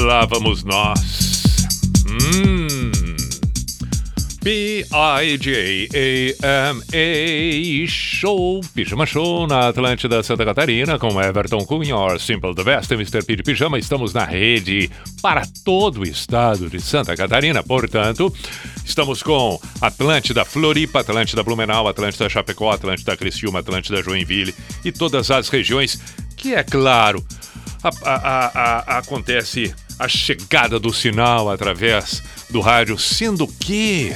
Lá vamos nós. Hum. P-I-J-A-M-A Show, Pijama Show na Atlântida Santa Catarina com Everton Cunha, Simple the Best, Mr. P de Pijama. Estamos na rede para todo o estado de Santa Catarina, portanto, estamos com Atlântida Floripa, Atlântida Blumenau, Atlântida Chapecó, Atlântida Criciúma, Atlântida Joinville e todas as regiões que, é claro, a, a, a, acontece a chegada do sinal através do rádio, sendo que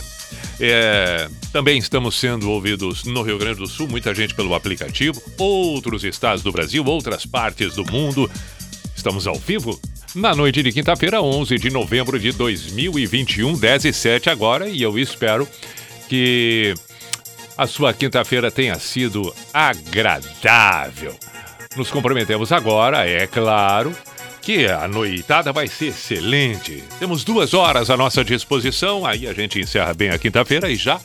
é, também estamos sendo ouvidos no Rio Grande do Sul, muita gente pelo aplicativo, outros estados do Brasil, outras partes do mundo. Estamos ao vivo na noite de quinta-feira, 11 de novembro de 2021, 10 e 7 agora, e eu espero que a sua quinta-feira tenha sido agradável. Nos comprometemos agora, é claro, que a noitada vai ser excelente. Temos duas horas à nossa disposição, aí a gente encerra bem a quinta-feira e já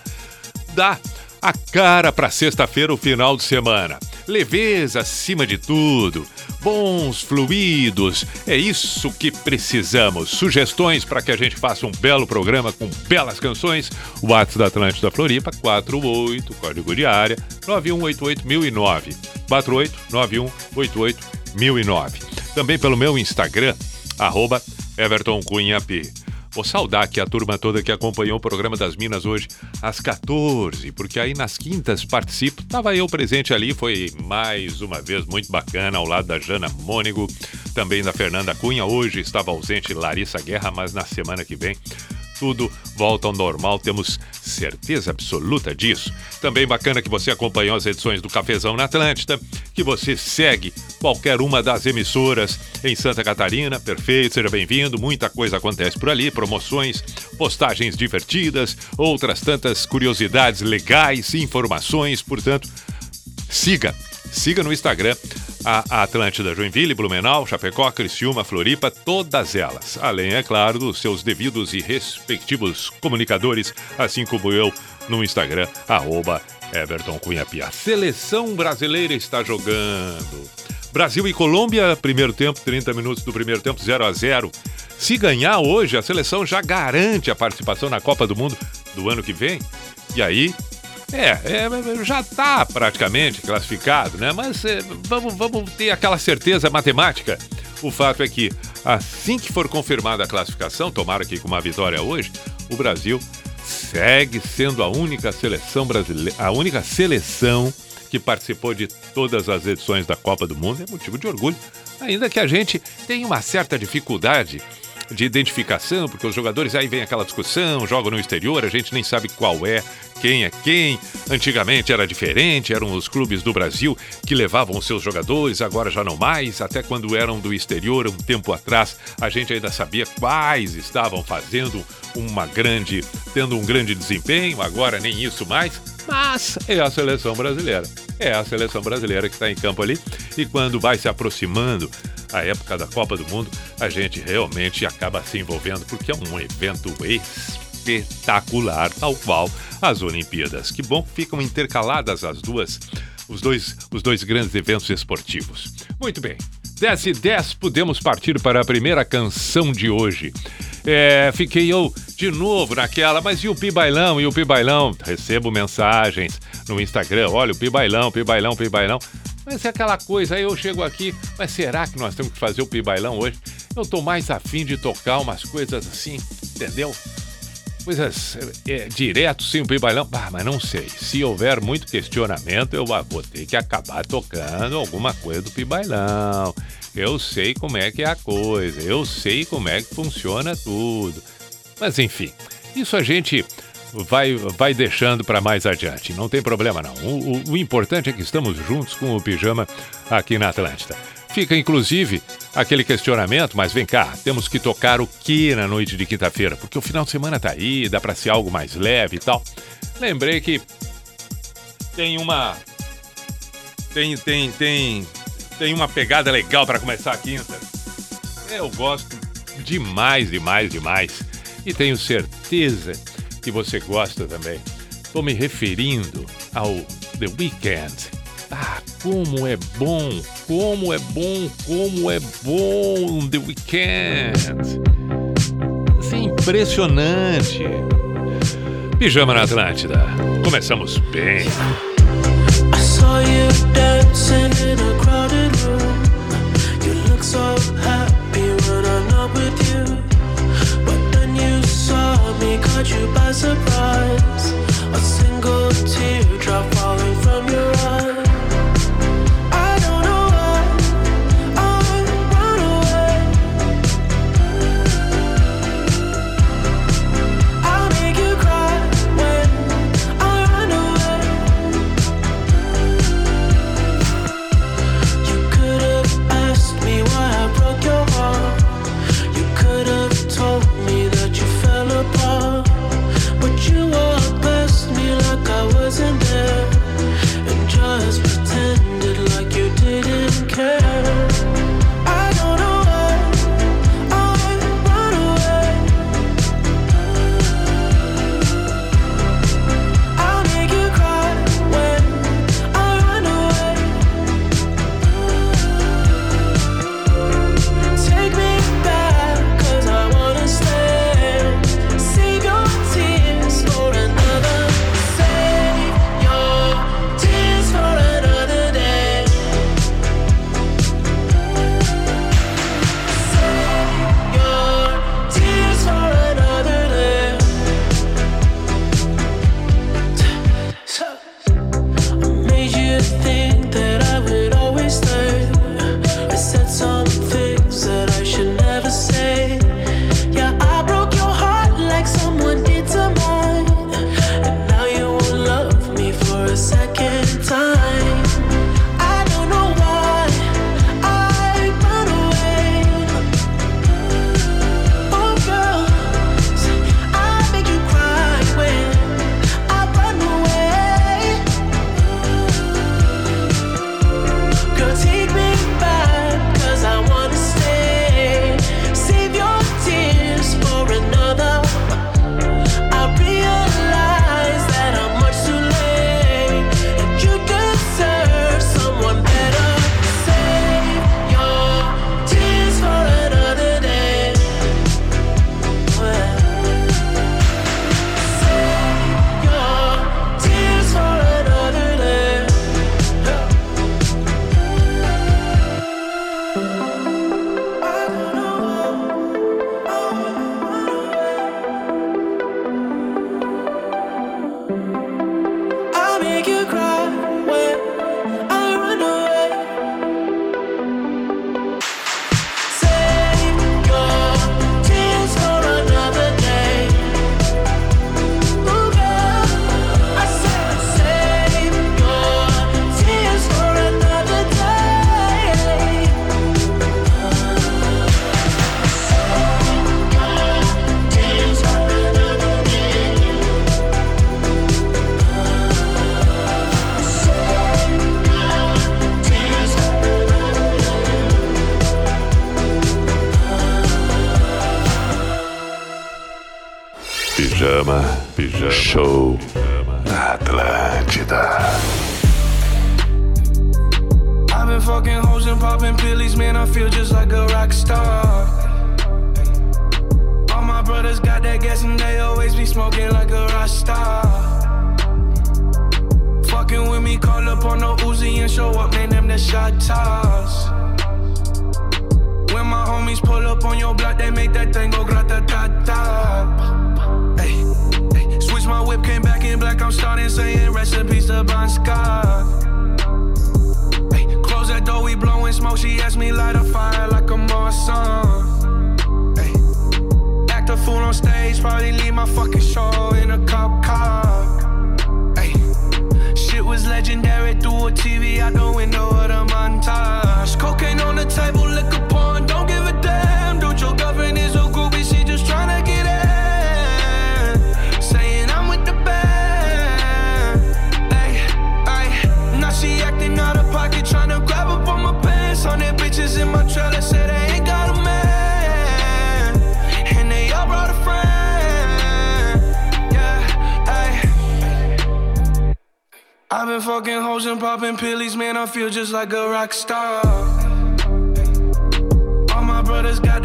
dá a cara para sexta-feira, o final de semana. Leveza acima de tudo, bons fluidos, é isso que precisamos. Sugestões para que a gente faça um belo programa com belas canções. O WhatsApp da Atlântida Floripa, 48, código de área, 9188009. 4891881009. Também pelo meu Instagram, arroba Everton Cunha P. Vou saudar aqui a turma toda que acompanhou o programa das Minas hoje às 14, porque aí nas quintas participo. Tava eu presente ali, foi mais uma vez muito bacana, ao lado da Jana Mônigo, também da Fernanda Cunha. Hoje estava ausente Larissa Guerra, mas na semana que vem tudo volta ao normal, temos certeza absoluta disso. Também bacana que você acompanhou as edições do Cafezão na Atlântida, que você segue qualquer uma das emissoras em Santa Catarina. Perfeito, seja bem-vindo. Muita coisa acontece por ali, promoções, postagens divertidas, outras tantas curiosidades legais, informações, portanto, siga Siga no Instagram a Atlântida Joinville, Blumenau, Chapecó, Criciúma, Floripa, todas elas. Além, é claro, dos seus devidos e respectivos comunicadores, assim como eu no Instagram, arroba Everton Cunha Pia. Seleção brasileira está jogando. Brasil e Colômbia, primeiro tempo, 30 minutos do primeiro tempo, 0 a 0 Se ganhar hoje, a seleção já garante a participação na Copa do Mundo do ano que vem. E aí, é, é já está praticamente classificado, né? Mas é, vamos, vamos ter aquela certeza matemática. O fato é que, assim que for confirmada a classificação, tomara que com uma vitória hoje, o Brasil segue sendo a única seleção brasileira, a única seleção que participou de todas as edições da Copa do Mundo. É motivo de orgulho, ainda que a gente tenha uma certa dificuldade de identificação, porque os jogadores aí vem aquela discussão, jogam no exterior, a gente nem sabe qual é, quem é quem. Antigamente era diferente, eram os clubes do Brasil que levavam os seus jogadores, agora já não mais. Até quando eram do exterior, um tempo atrás, a gente ainda sabia quais estavam fazendo uma grande, tendo um grande desempenho, agora nem isso mais. Mas é a seleção brasileira. É a seleção brasileira que está em campo ali. E quando vai se aproximando a época da Copa do Mundo, a gente realmente acaba se envolvendo porque é um evento espetacular, tal qual as Olimpíadas. Que bom que ficam intercaladas as duas, os dois, os dois grandes eventos esportivos. Muito bem. 10 e 10, podemos partir para a primeira canção de hoje. É, fiquei eu de novo naquela, mas e o Pibailão? E o Pibailão? Recebo mensagens no Instagram, olha o Pibailão, Pibailão, Pibailão. Mas é aquela coisa, aí eu chego aqui, mas será que nós temos que fazer o pibailão hoje? Eu tô mais afim de tocar umas coisas assim, entendeu? Coisas é, direto sem o pibailão. Ah, mas não sei. Se houver muito questionamento, eu vou ter que acabar tocando alguma coisa do pibailão. Eu sei como é que é a coisa, eu sei como é que funciona tudo. Mas enfim, isso a gente vai, vai deixando para mais adiante. Não tem problema não. O, o, o, importante é que estamos juntos com o Pijama aqui na Atlântida. Fica inclusive aquele questionamento, mas vem cá, temos que tocar o que na noite de quinta-feira? Porque o final de semana tá aí, dá para ser algo mais leve e tal. Lembrei que tem uma tem tem tem tem uma pegada legal para começar a quinta. Eu gosto demais, demais, demais. E tenho certeza que você gosta também. Estou me referindo ao The Weeknd. Ah, como é bom, como é bom, como é bom The Weeknd. É impressionante. Pijama na Atlântida. Começamos bem. I saw you dancing in a crowded room. You look so happy when I'm not with you. Caught you by surprise. A single teardrop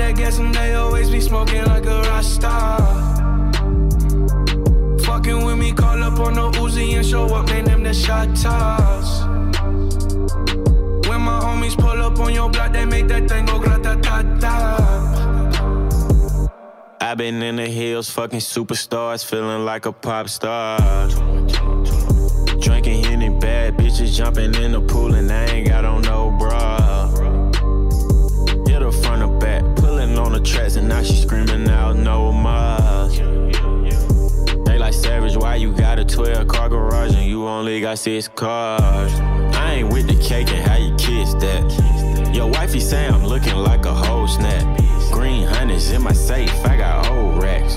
that gas and they always be smoking like a rock star. Fucking with me, call up on the Uzi and show up, man. Them the shot toss. When my homies pull up on your block, they make that thing go grata ta ta. i been in the hills, fucking superstars, feeling like a pop star. Drinking any bad bitches, jumping in the pool, and I ain't got on no bra. Now she screaming out no more. They like savage, why you got a 12 car garage and you only got six cars? I ain't with the cake and how you kiss that. Your wifey say I'm looking like a whole snap. Green hundreds in my safe, I got old racks.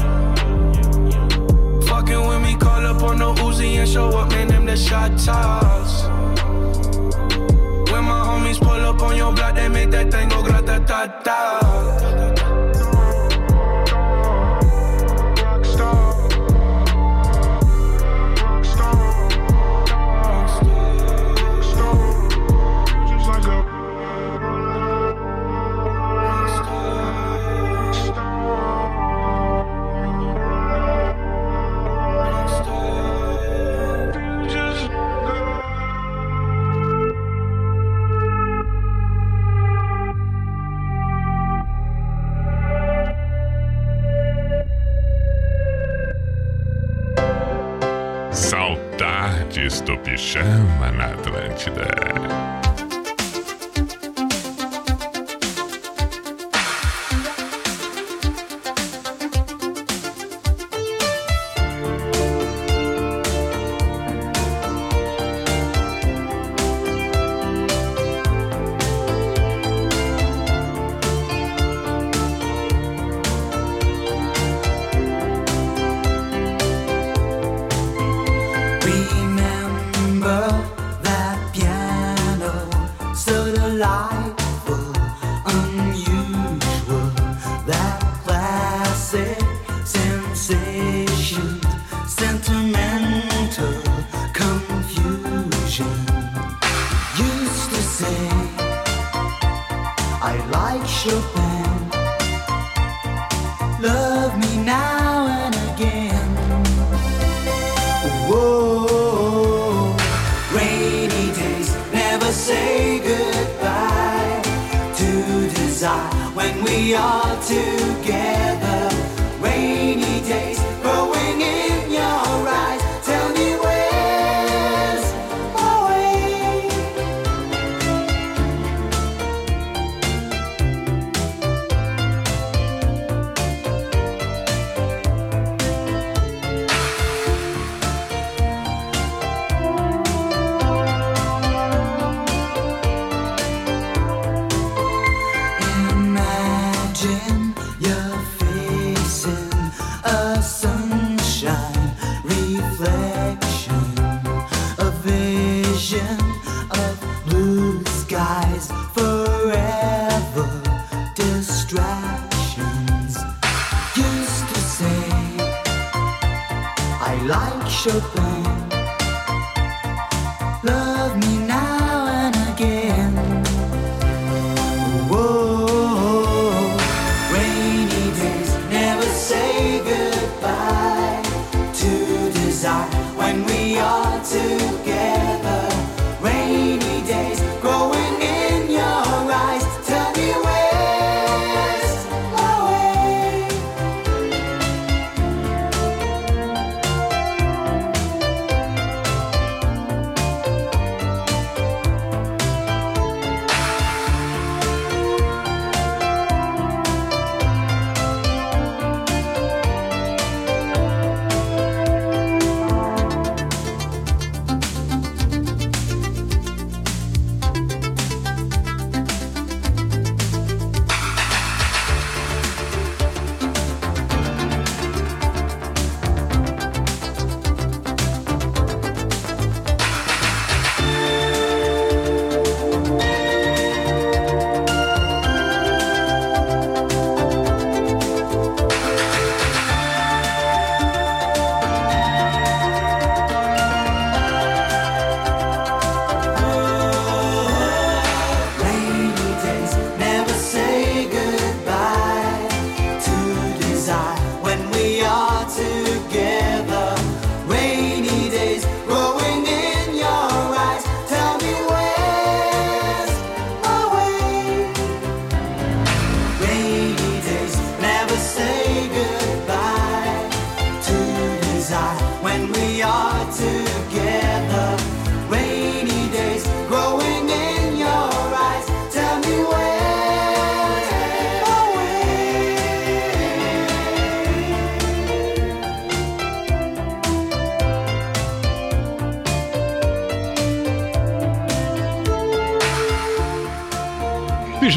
Fucking with me, call up on the Uzi and show up, man, them the shot toss. When my homies pull up on your block, they make that thing go grata ta ta.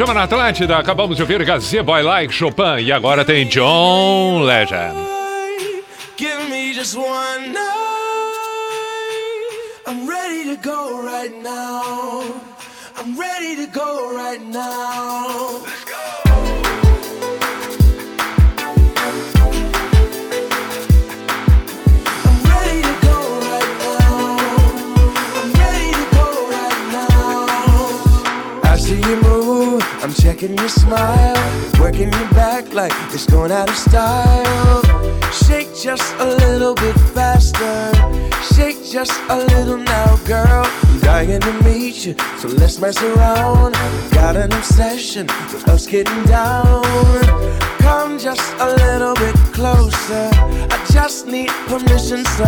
Pijama na Atlântida, acabamos de ouvir Gazebo I Like Chopin e agora tem John Legend. just a little now, girl. I'm dying to meet you, so let's mess around. Got an obsession with us getting down. Come just a little bit closer. I just need permission, so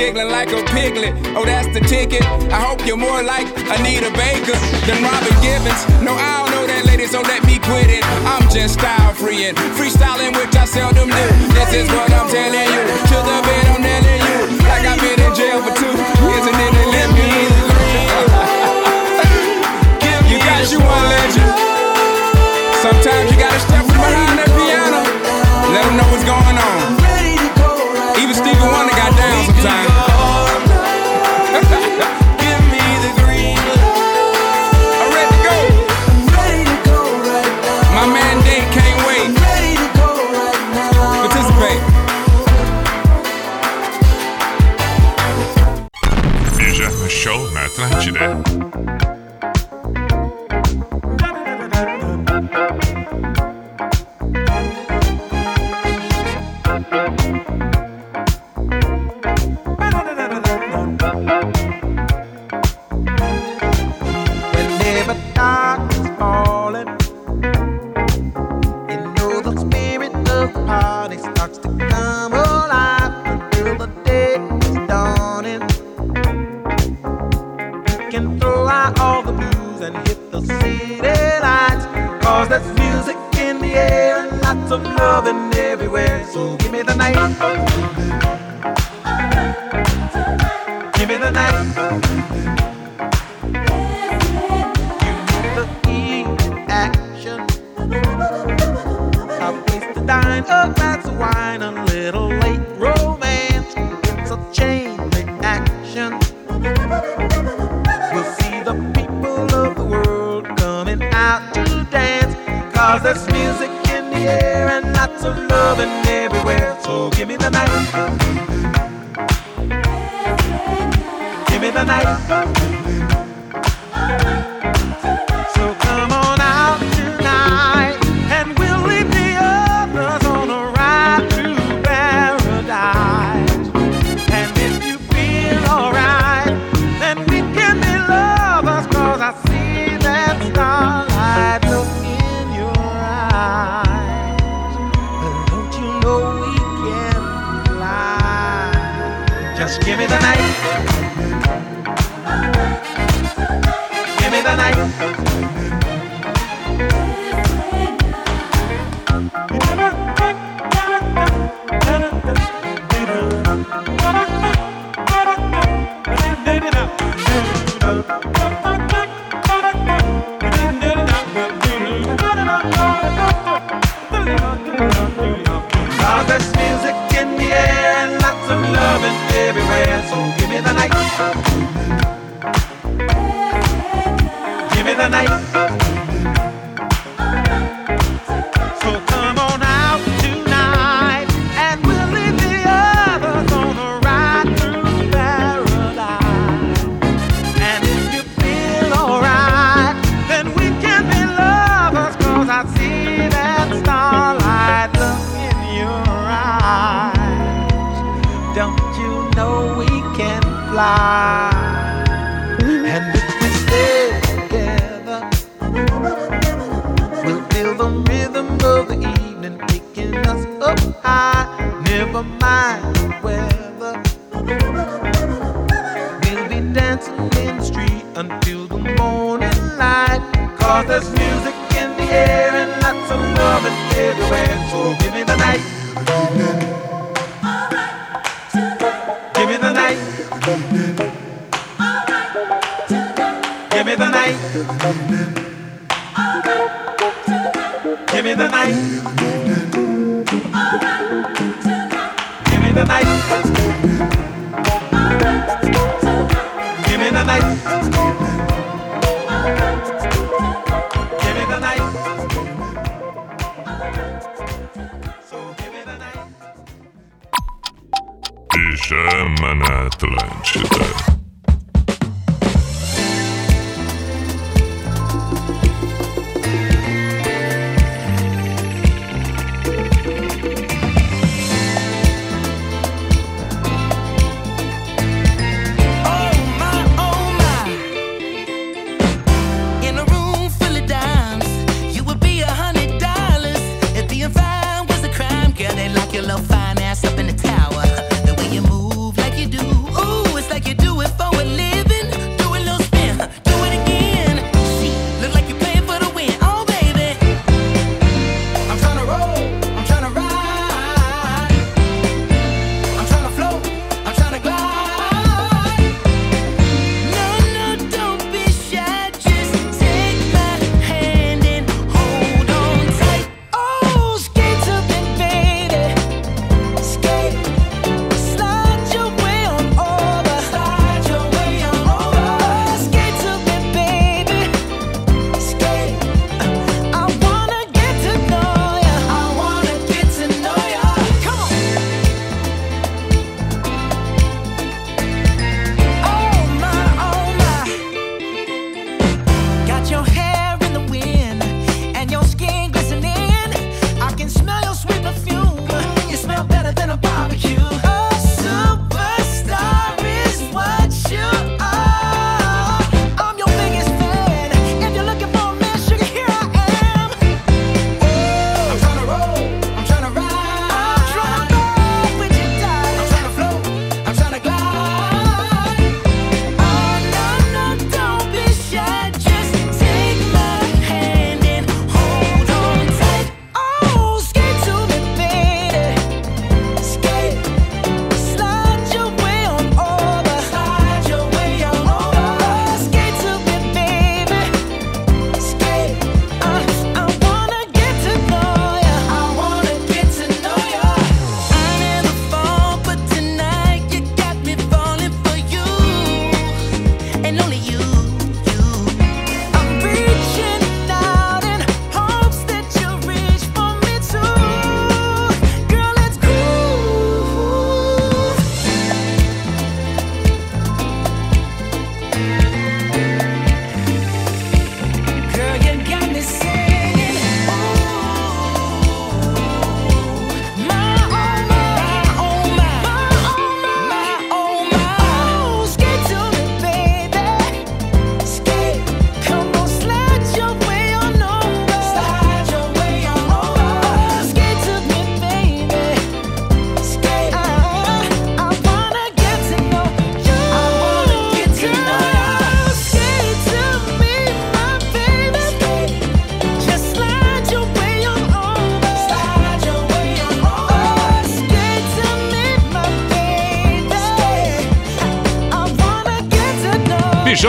gig like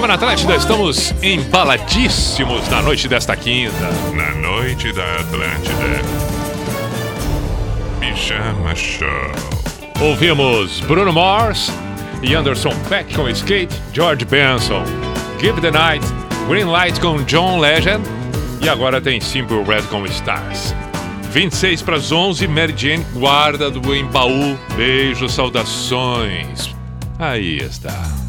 Pijama na Atlântida, estamos embaladíssimos na noite desta quinta. Na noite da Atlântida. Pijama Show. Ouvimos Bruno Mars e Anderson Peck com Skate, George Benson, Give the Night, Green Light com John Legend e agora tem Simple Red com Stars. 26 para as 11, Mary Jane, guarda do Embaú. Beijo, saudações. Aí está.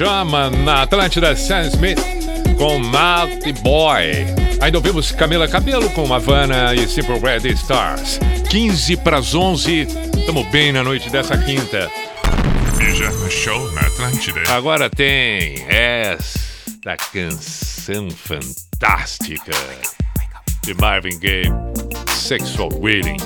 Pijama na Atlântida Sam Smith com Naughty Boy. Ainda ouvimos Camila Cabelo com Havana e Simple Red Stars. 15 para as 11, estamos bem na noite dessa quinta. Pijama Show na Atlântida. Agora tem esta canção fantástica de Marvin Gaye, Sexual Waiting.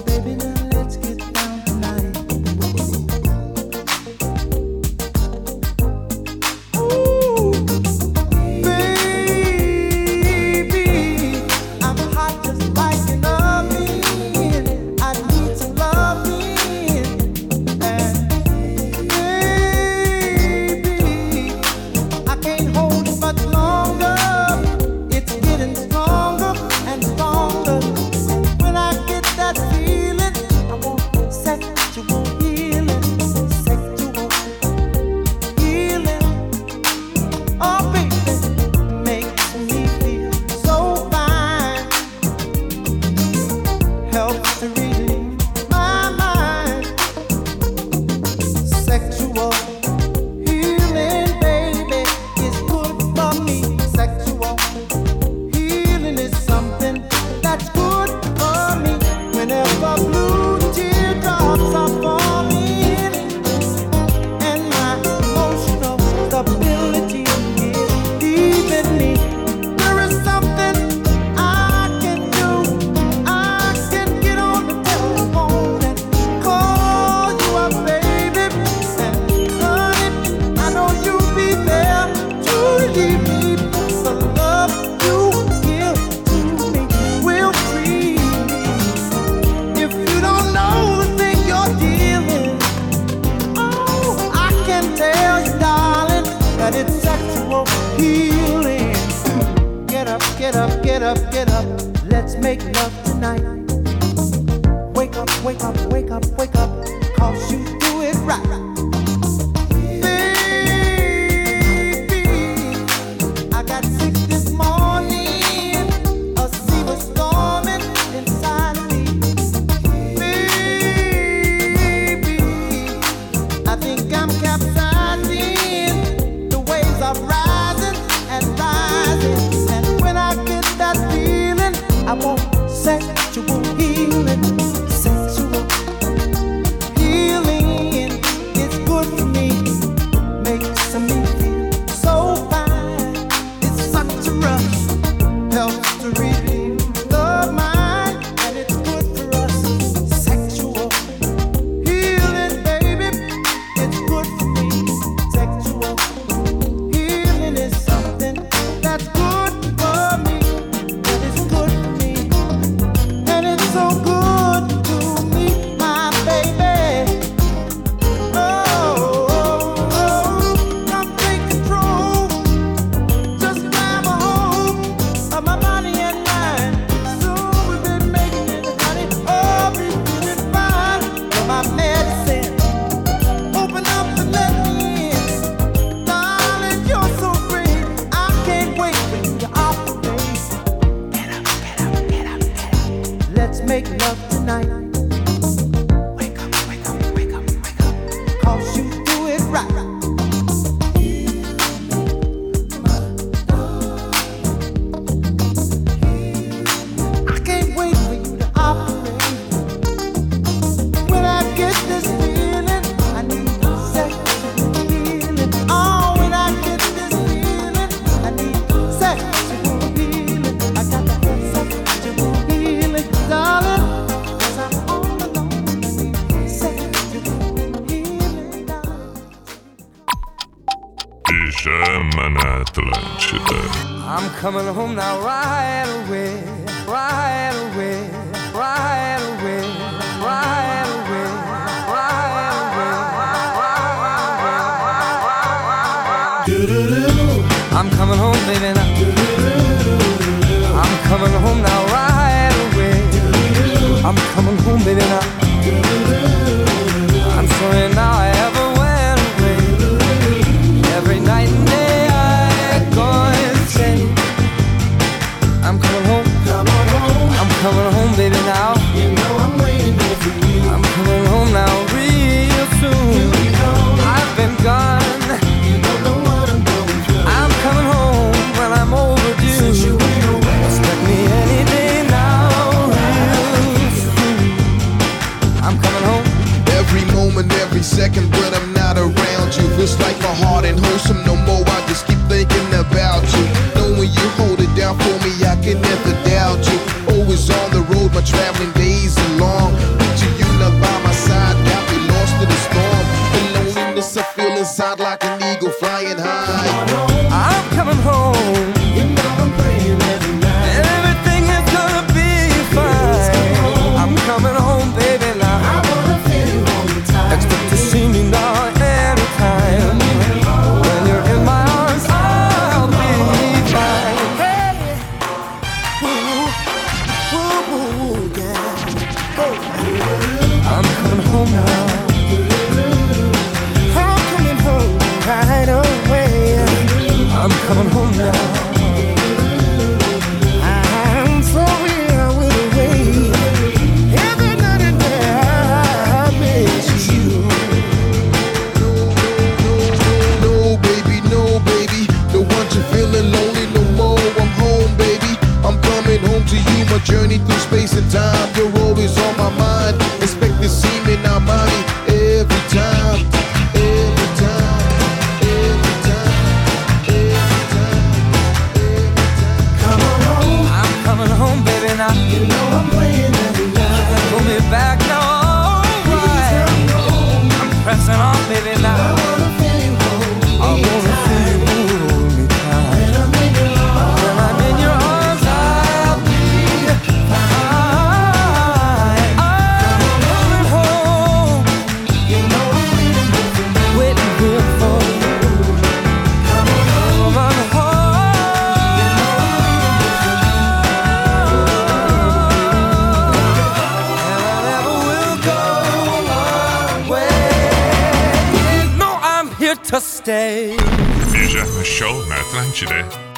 Show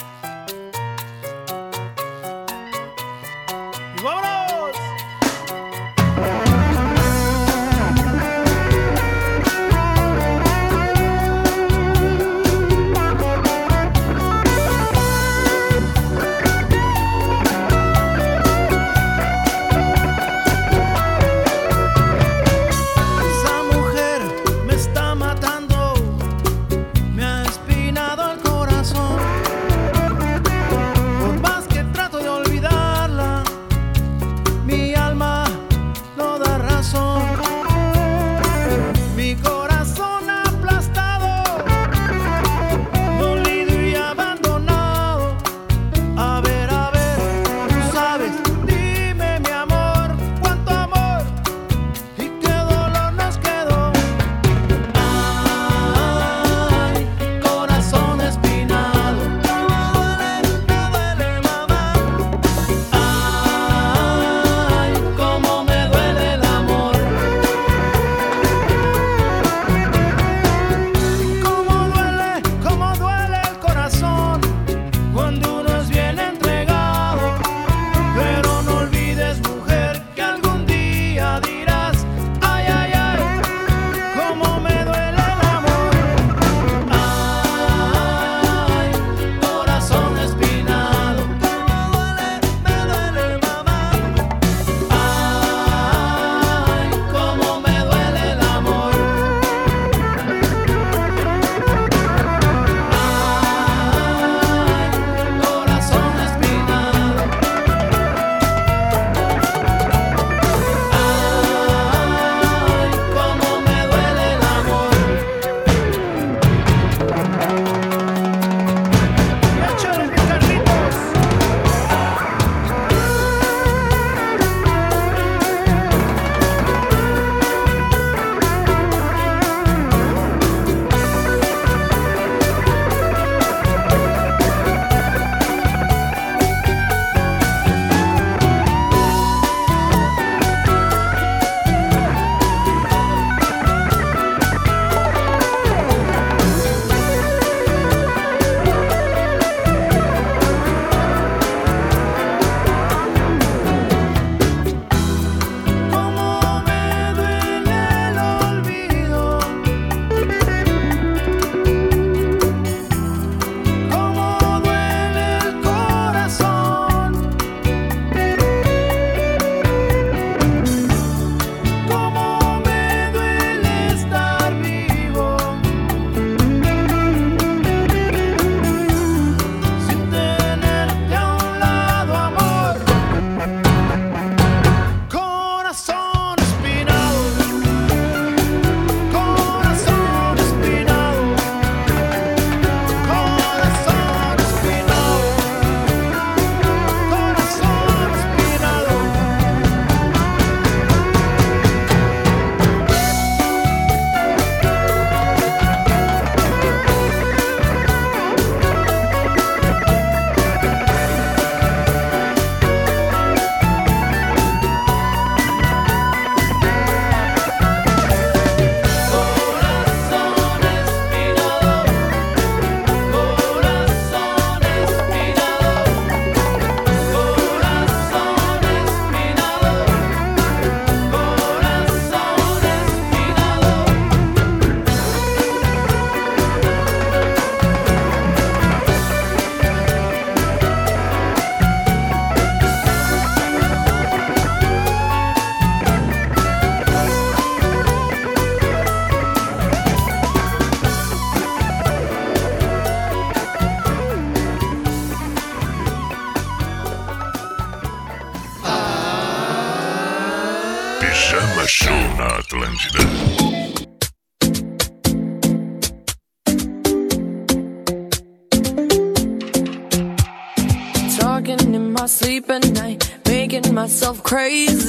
myself crazy.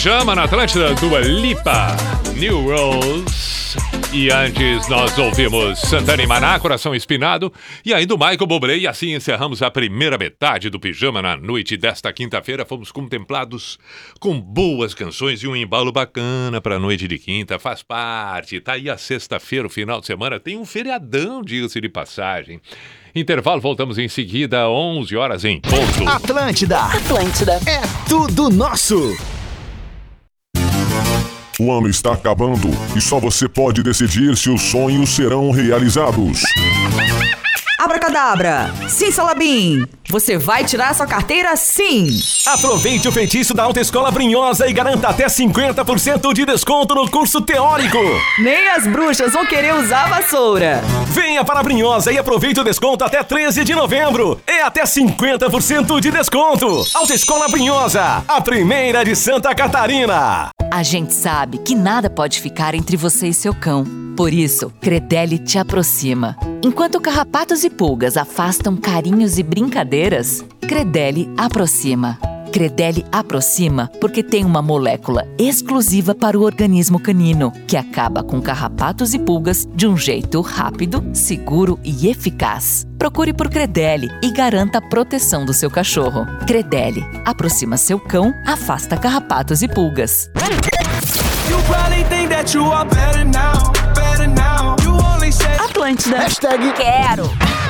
Pijama na Atlântida, Dua Lipa, New Rose. E antes nós ouvimos Santana e Maná, Coração Espinado, e ainda o Michael Bublé. E assim encerramos a primeira metade do Pijama na noite desta quinta-feira. Fomos contemplados com boas canções e um embalo bacana para a noite de quinta. Faz parte. Tá aí a sexta-feira, o final de semana. Tem um feriadão, diga-se de passagem. Intervalo, voltamos em seguida, 11 horas em ponto. Atlântida. Atlântida. É tudo nosso. O ano está acabando e só você pode decidir se os sonhos serão realizados. Abracadabra! Sim, Salabim! Você vai tirar sua carteira sim! Aproveite o feitiço da Autoescola Brinhosa e garanta até 50% de desconto no curso teórico. Nem as bruxas vão querer usar a vassoura. Venha para a Brinhosa e aproveite o desconto até 13 de novembro. É até 50% de desconto. Autoescola Brinhosa, a primeira de Santa Catarina. A gente sabe que nada pode ficar entre você e seu cão. Por isso, Credelli te aproxima. Enquanto carrapatos e pulgas afastam carinhos e brincadeiras, Credelli aproxima. Credelli aproxima porque tem uma molécula exclusiva para o organismo canino, que acaba com carrapatos e pulgas de um jeito rápido, seguro e eficaz. Procure por Credelli e garanta a proteção do seu cachorro. Credelli aproxima seu cão, afasta carrapatos e pulgas. Atlântida. Hashtag quero.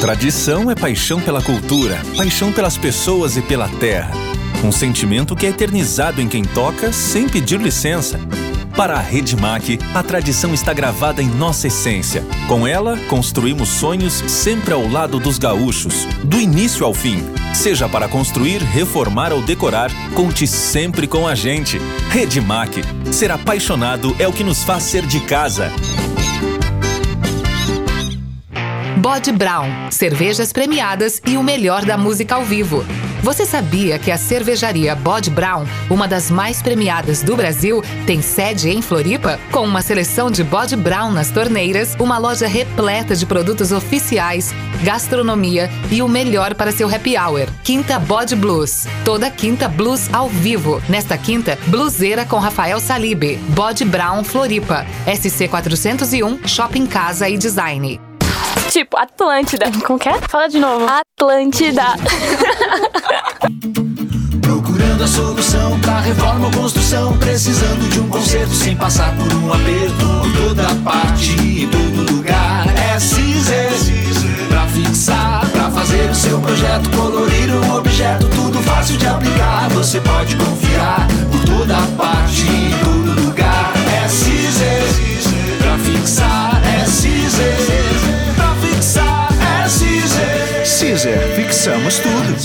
Tradição é paixão pela cultura, paixão pelas pessoas e pela terra. Um sentimento que é eternizado em quem toca sem pedir licença. Para a Redmac, a tradição está gravada em nossa essência. Com ela, construímos sonhos sempre ao lado dos gaúchos, do início ao fim. Seja para construir, reformar ou decorar, conte sempre com a gente. Redmac, ser apaixonado é o que nos faz ser de casa. Bode Brown, cervejas premiadas e o melhor da música ao vivo. Você sabia que a cervejaria Bode Brown, uma das mais premiadas do Brasil, tem sede em Floripa? Com uma seleção de Bode Brown nas torneiras, uma loja repleta de produtos oficiais, gastronomia e o melhor para seu happy hour. Quinta Bode Blues. Toda quinta blues ao vivo. Nesta quinta, bluseira com Rafael Salibe. Bode Brown Floripa. SC 401, Shopping Casa e Design. Tipo, Atlântida. Como que é? Fala de novo. Atlântida. Procurando a solução pra reforma ou construção. Precisando de um conserto sem passar por um aperto. Por toda parte, em todo lugar. É Cizer. Pra fixar, pra fazer o seu projeto. Colorir um objeto, tudo fácil de aplicar. Você pode confiar. Por toda parte, em todo Fixamos tudo.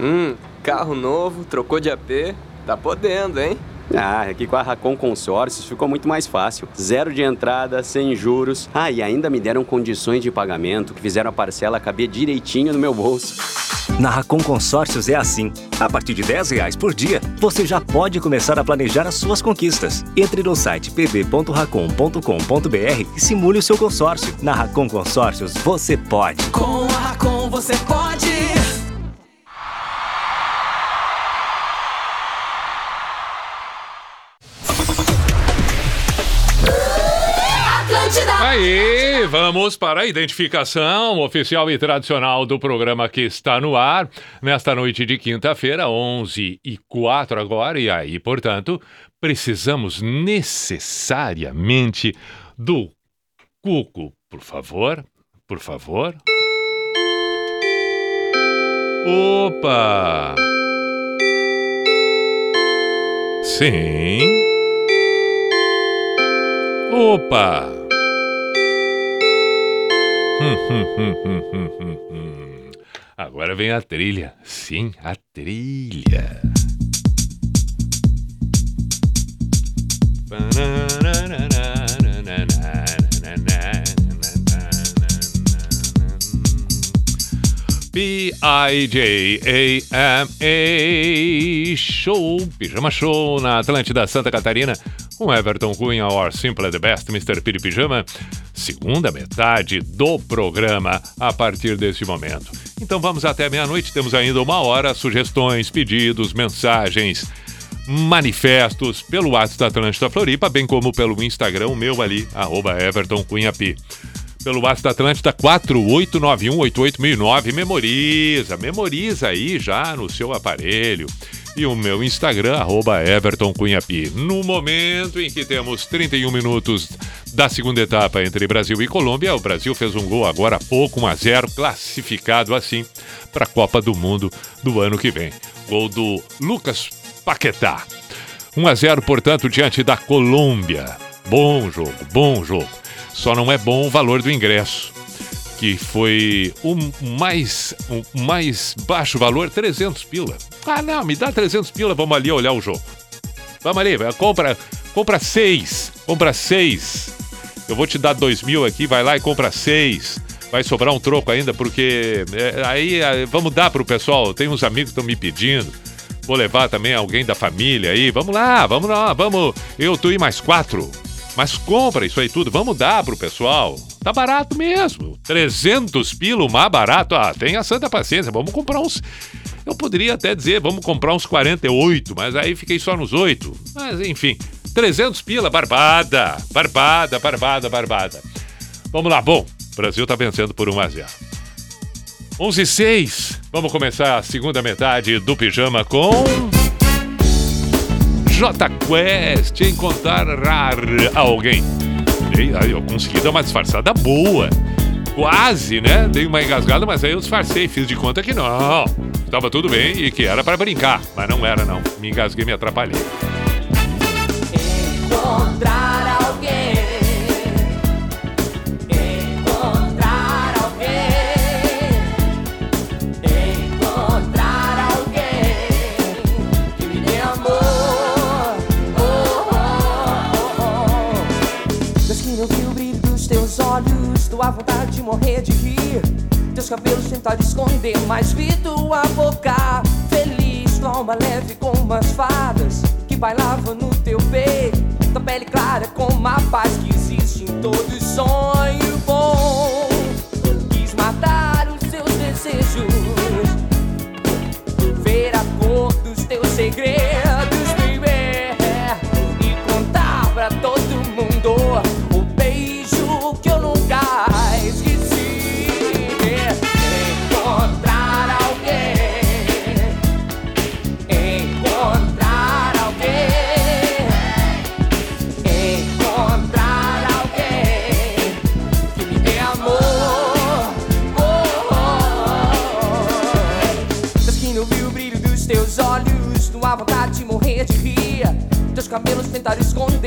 Hum, carro novo, trocou de AP, tá podendo, hein? Ah, aqui com a Racon Consórcios ficou muito mais fácil. Zero de entrada, sem juros. Ah, e ainda me deram condições de pagamento que fizeram a parcela caber direitinho no meu bolso. Na Racon Consórcios é assim. A partir de 10 reais por dia, você já pode começar a planejar as suas conquistas. Entre no site pb.racon.com.br e simule o seu consórcio. Na Racon Consórcios, você pode. Com a Racon você pode. Aí, vamos para a identificação oficial e tradicional do programa que está no ar nesta noite de quinta-feira, 11 e 4 agora, e aí, portanto, precisamos necessariamente do Cuco, por favor, por favor. Opa! Sim. Opa! Agora vem a trilha. Sim, a trilha. P-I-J-A-M-A Show, Pijama Show na Atlântida Santa Catarina com Everton Cunha, or Simple the Best, Mr. Piri Pijama, segunda metade do programa a partir desse momento. Então vamos até meia-noite, temos ainda uma hora, sugestões, pedidos, mensagens, manifestos pelo WhatsApp da Atlântida Floripa, bem como pelo Instagram, o meu ali, arroba Everton Cunha. Pelo WhatsApp da Atlântida 4891881009, memoriza, memoriza aí já no seu aparelho e o meu Instagram, arroba Everton Cunhapi. No momento em que temos 31 minutos da segunda etapa entre Brasil e Colômbia, o Brasil fez um gol agora há pouco, 1 a 0 classificado assim para a Copa do Mundo do ano que vem. Gol do Lucas Paquetá. 1 a 0, portanto, diante da Colômbia. Bom jogo, bom jogo. Só não é bom o valor do ingresso que foi o mais, o mais baixo valor, 300 pila. Ah, não, me dá 300 pila, vamos ali olhar o jogo. Vamos ali, compra, compra seis, compra seis. Eu vou te dar dois mil aqui, vai lá e compra seis. Vai sobrar um troco ainda, porque é, aí é, vamos dar pro pessoal. Tem uns amigos que estão me pedindo. Vou levar também alguém da família aí. Vamos lá, vamos lá, vamos. Eu, tu e mais quatro. Mas compra isso aí tudo, vamos dar pro pessoal. Tá barato mesmo. 300 pila, mais barato. Ah, tenha santa paciência. Vamos comprar uns. Eu poderia até dizer, vamos comprar uns 48, mas aí fiquei só nos 8. Mas enfim, 300 pila, barbada. Barbada, barbada, barbada. Vamos lá, bom. O Brasil tá vencendo por 1 a 0. 11 e 6. Vamos começar a segunda metade do pijama com. J Quest encontrar alguém. Aí eu consegui dar uma disfarçada boa. Quase, né? Dei uma engasgada, mas aí eu disfarcei, fiz de conta que não. Estava tudo bem e que era para brincar, mas não era não. Me engasguei, me atrapalhei. Encontrar tua vontade de morrer de rir. Teus cabelos tentaram esconder, mas vi tua boca feliz, tua alma leve como as fadas que bailavam no teu peito. Tua pele clara como a paz que existe em todo sonho bom. Quis matar os seus desejos, ver a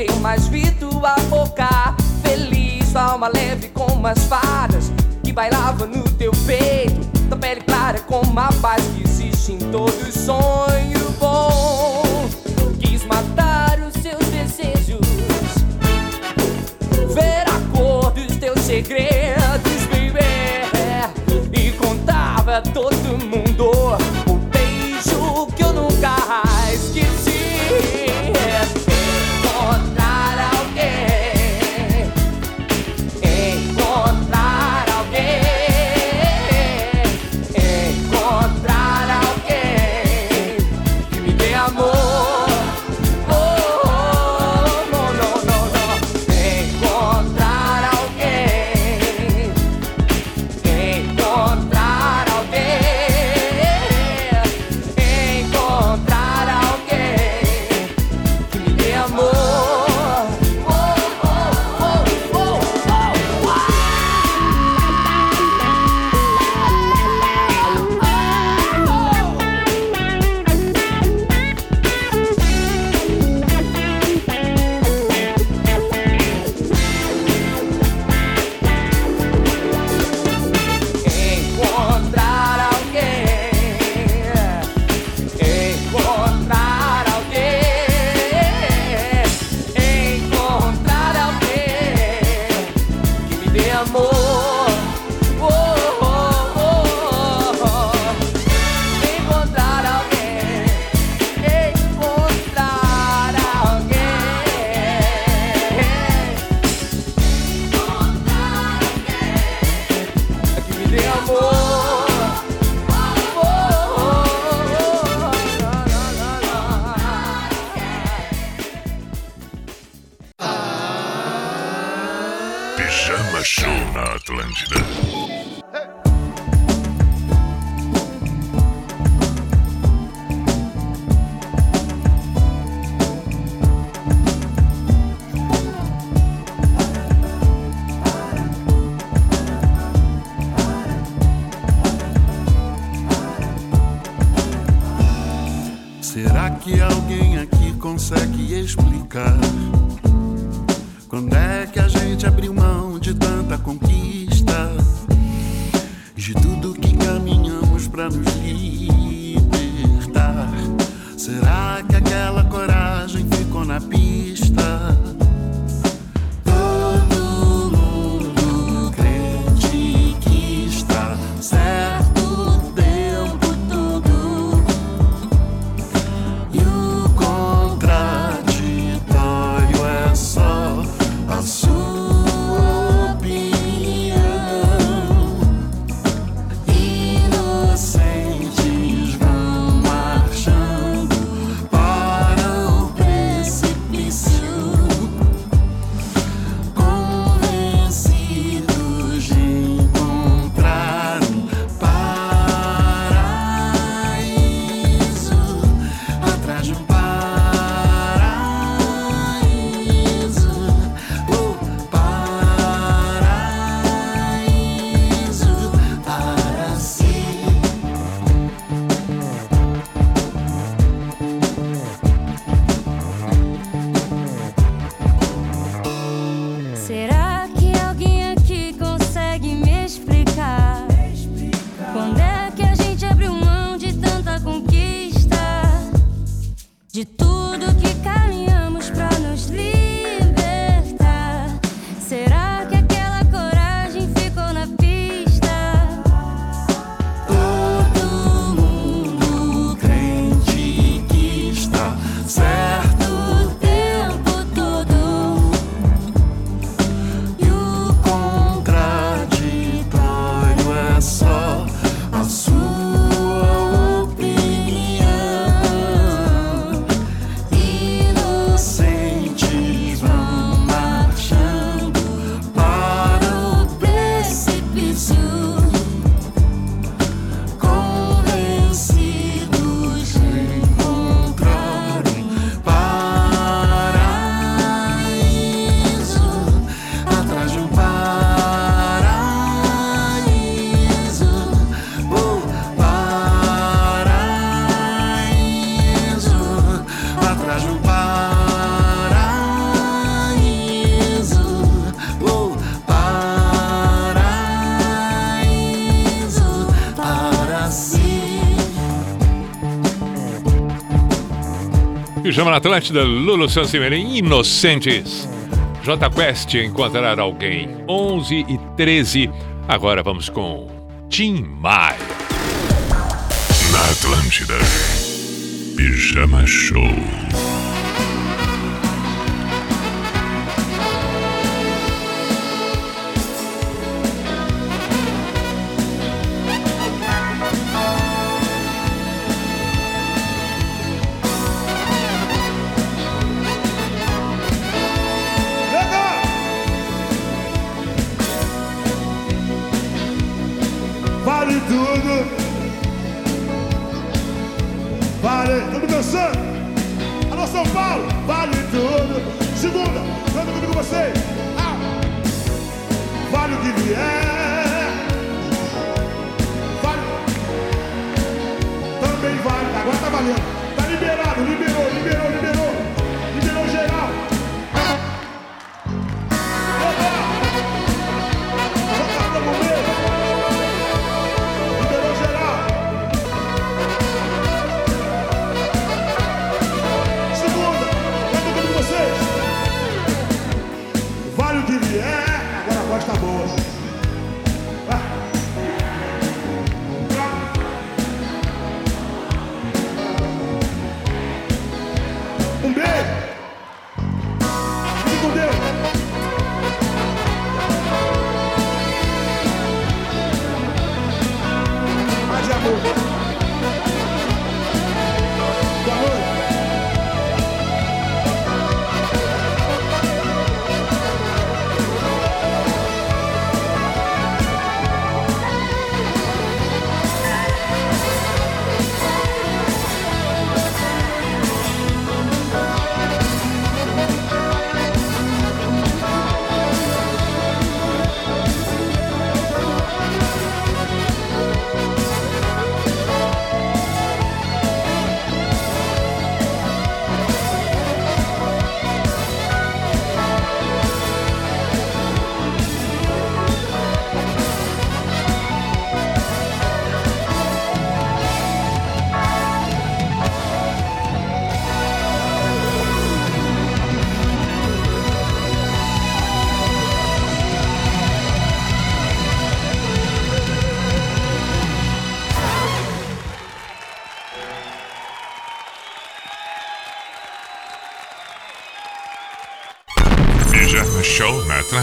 tentaram esconder, mas vi tua boca feliz, tua alma leve como as fadas que bailava no teu peito. Tua pele clara como a paz que existe em todo sonho bom. Pijama na Atlântida, Lulu Sansimerim, Inocentes. J Quest, Encontrar Alguém, 11 e 13. Agora vamos com Tim Maia. Na Atlântida. Pijama Show.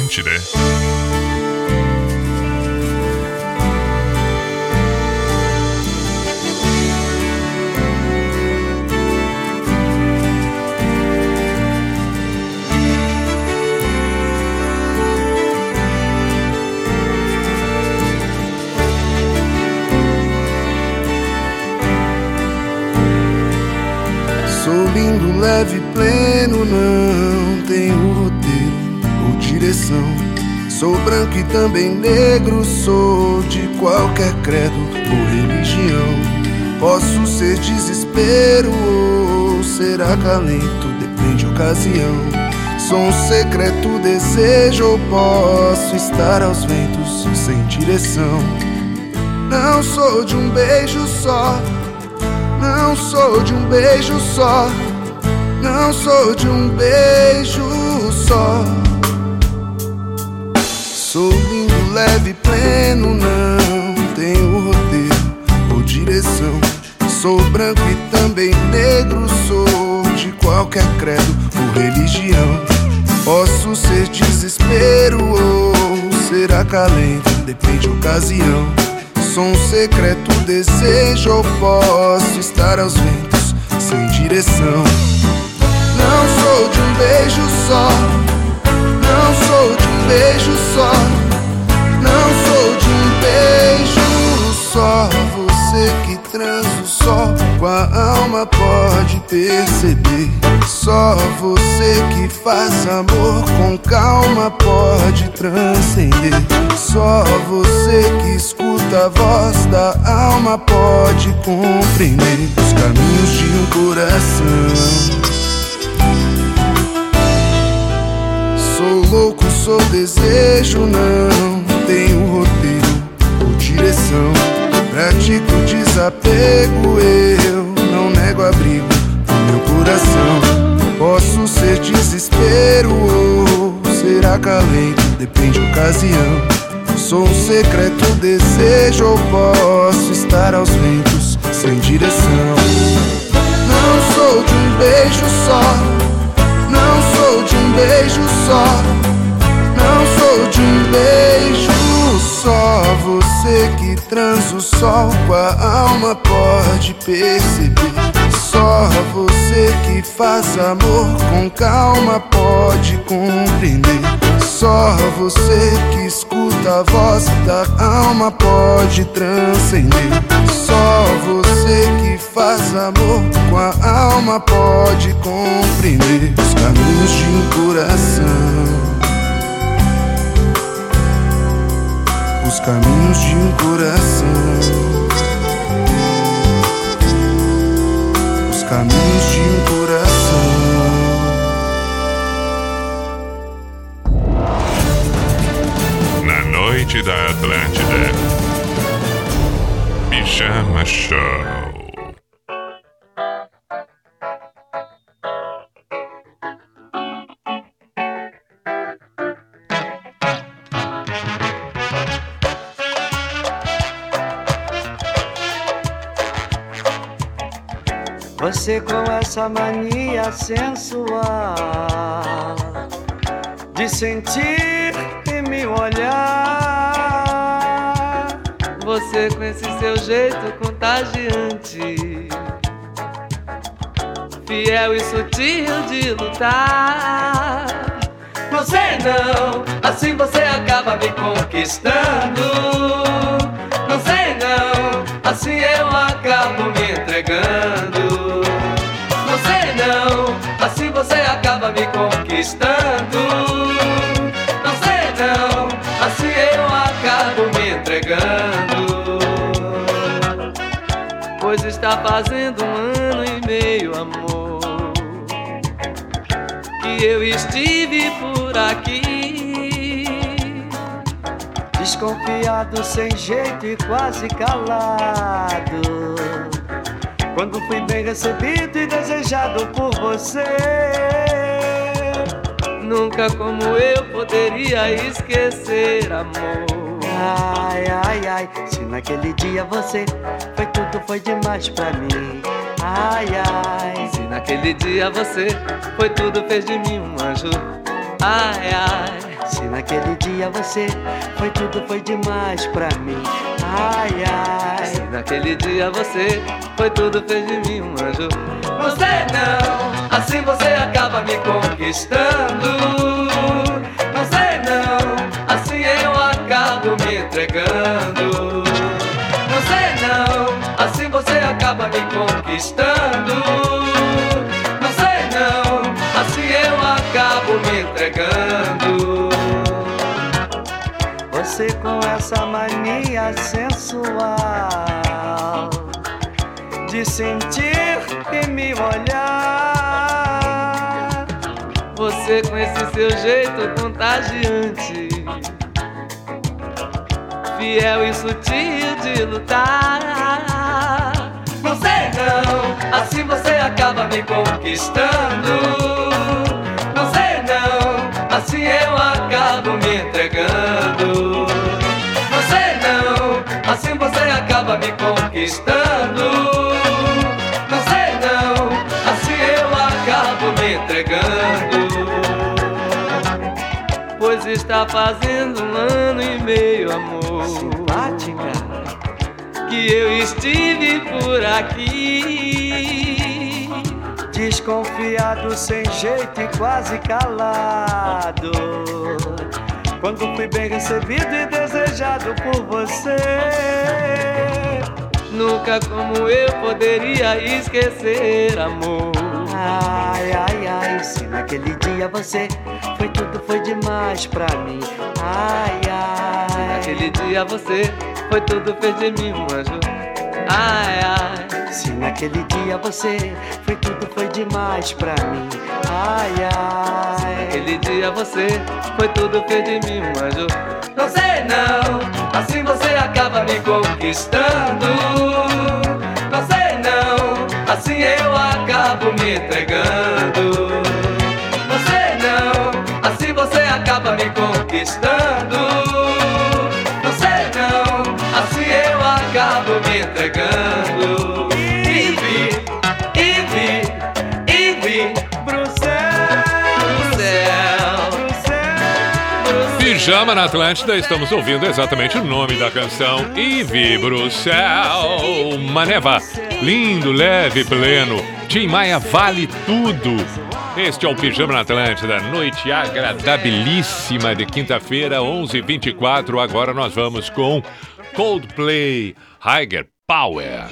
Show na Atlântida. Sou branco e também negro, sou de qualquer credo ou religião. Posso ser desespero ou ser acalento, depende da ocasião. Sou um secreto desejo ou posso estar aos ventos sem direção. Não sou de um beijo só, não sou de um beijo só. Não sou de um beijo só. Sou lindo, leve, pleno, não tenho roteiro ou direção. Sou branco e também negro, sou de qualquer credo ou religião. Posso ser desespero ou ser acalento, depende da ocasião. Sou um secreto desejo ou posso estar aos ventos sem direção. Não sou de um beijo só, não sou de um beijo só, não sou de um beijo só. Você que transa o sol com a alma pode perceber. Só você que faz amor com calma pode transcender. Só você que escuta a voz da alma pode compreender os caminhos de um coração. Louco, sou desejo, não tenho roteiro ou direção. Pratico desapego, eu não nego abrigo no meu coração. Posso ser desespero ou ser acalento, depende da ocasião. Sou um secreto desejo ou posso estar aos ventos sem direção. Não sou de um beijo só, não sou beijo só, não sou de um beijo só. Você que transa o sol com a alma pode perceber. Só você que faz amor com calma pode compreender. Só você que escuta a voz da alma pode transcender. Só você que faz amor com a alma pode compreender os caminhos de um coração. Os caminhos de um coração. Caminhos de um coração. Na noite da Atlântida. Pijama Show. Você com essa mania sensual de sentir e me olhar. Você com esse seu jeito contagiante, fiel e sutil de lutar. Sei não, assim você acaba me conquistando. Não sei não, assim eu acabo me entregando. Pois está fazendo um ano e meio, amor, que eu estive por aqui. Desconfiado, sem jeito e quase calado. Quando fui bem recebido e desejado por você. Nunca como eu poderia esquecer, amor. Ai, ai, ai, se naquele dia você foi tudo, foi demais pra mim. Ai, ai, Se naquele dia você foi tudo, fez de mim um anjo. Ai, ai. se naquele dia você foi tudo, foi demais pra mim. Ai, ai, Se naquele dia você foi tudo, fez de mim um anjo. Você não, assim você acaba me conquistando. Não sei não, assim eu acabo me entregando. Não sei não, assim você acaba me conquistando. Não sei não, assim eu acabo me entregando. você com essa mania sensual de sentir e me olhar você com esse seu jeito contagiante. Fiel e sutil de lutar. Não sei não, assim você acaba me conquistando. Não sei não, assim eu acabo me entregando. Não sei não, assim você acaba me conquistando. Não sei não, assim eu acabo me entregando. Está fazendo um ano e meio, amor. Simpática. Que eu estive por aqui. Desconfiado, sem jeito e quase calado. Quando fui bem recebido e desejado por você. Nunca como eu poderia esquecer, amor. Ai, ai, ai, se naquele dia você foi tudo, foi demais pra mim. Ai, ai. Naquele dia você foi tudo, fez de mim um anjo. Ai, ai. Se naquele dia você foi tudo, foi demais pra mim. Ai, ai. Naquele dia você foi tudo, fez de mim um anjo. Não sei não, assim você acaba me conquistando. Não sei não, assim eu acabo me entregando. Sei não, assim você acaba me conquistando. Sei não, assim eu acabo me entregando. E vi, e vi, e vi pro céu, pro céu, pro céu. Pijama na Atlântida, estamos ouvindo exatamente o nome da canção E Vibro Céu. Maneva, lindo, leve, pleno. Tim Maia vale tudo. Este é o Pijama na Atlântida, noite agradabilíssima de quinta-feira, 11h24. Agora nós vamos com Coldplay, Higher Power.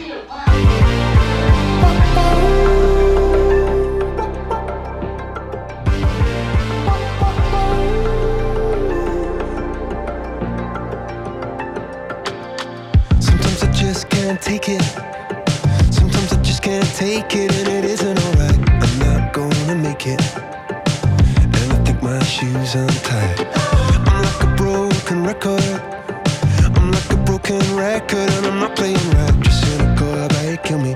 Take it. I can't take it, and it isn't alright. I'm not gonna make it. And I think my shoes untied. I'm like a broken record. I'm like a broken record, and I'm not playing right. Just cynical, you kill me?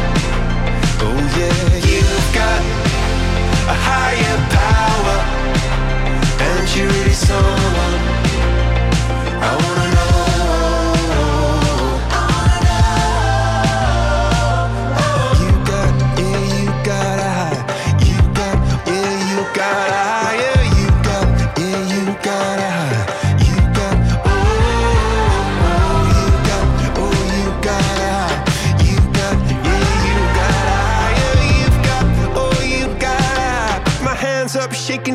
Yeah, you've got a higher power, and you really someone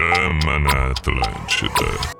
Chama na Atlântida.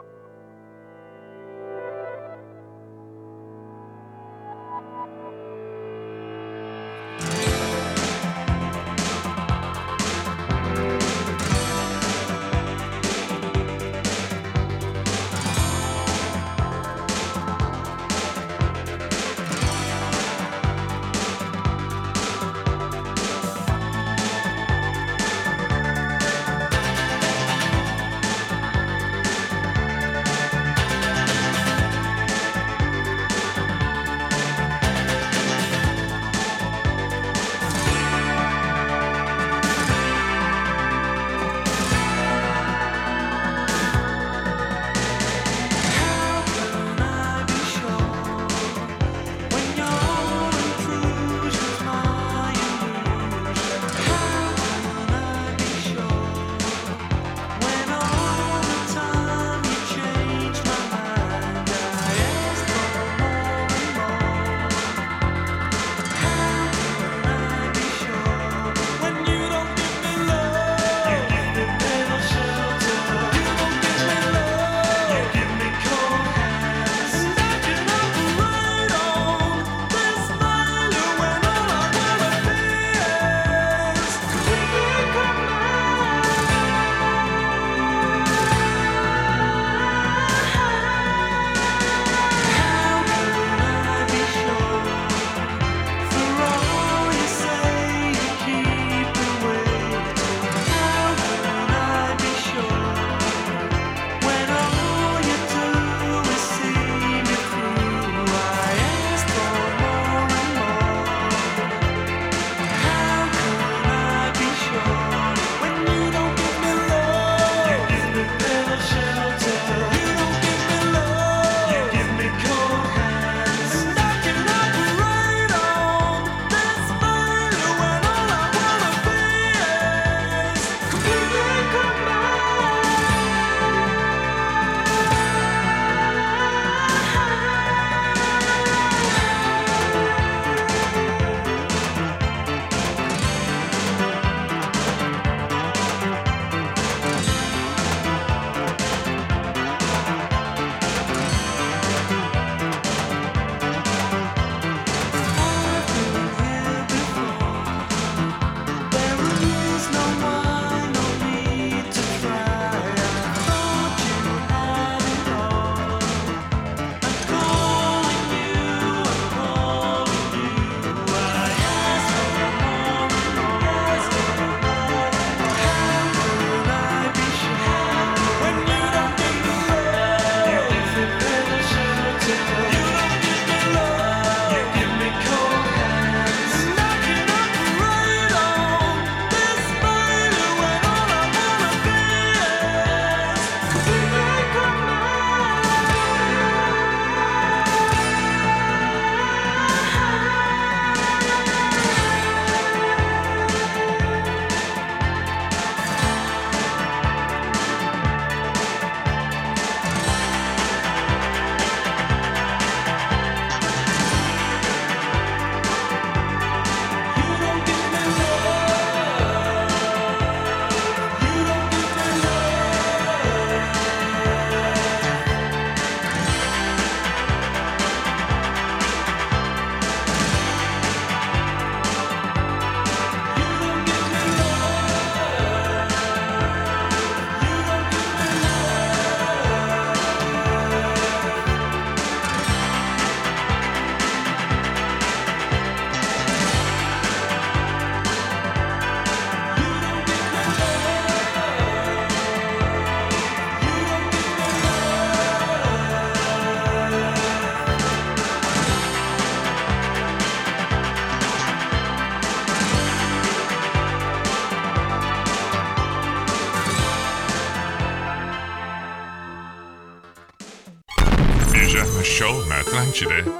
Na Atlântida.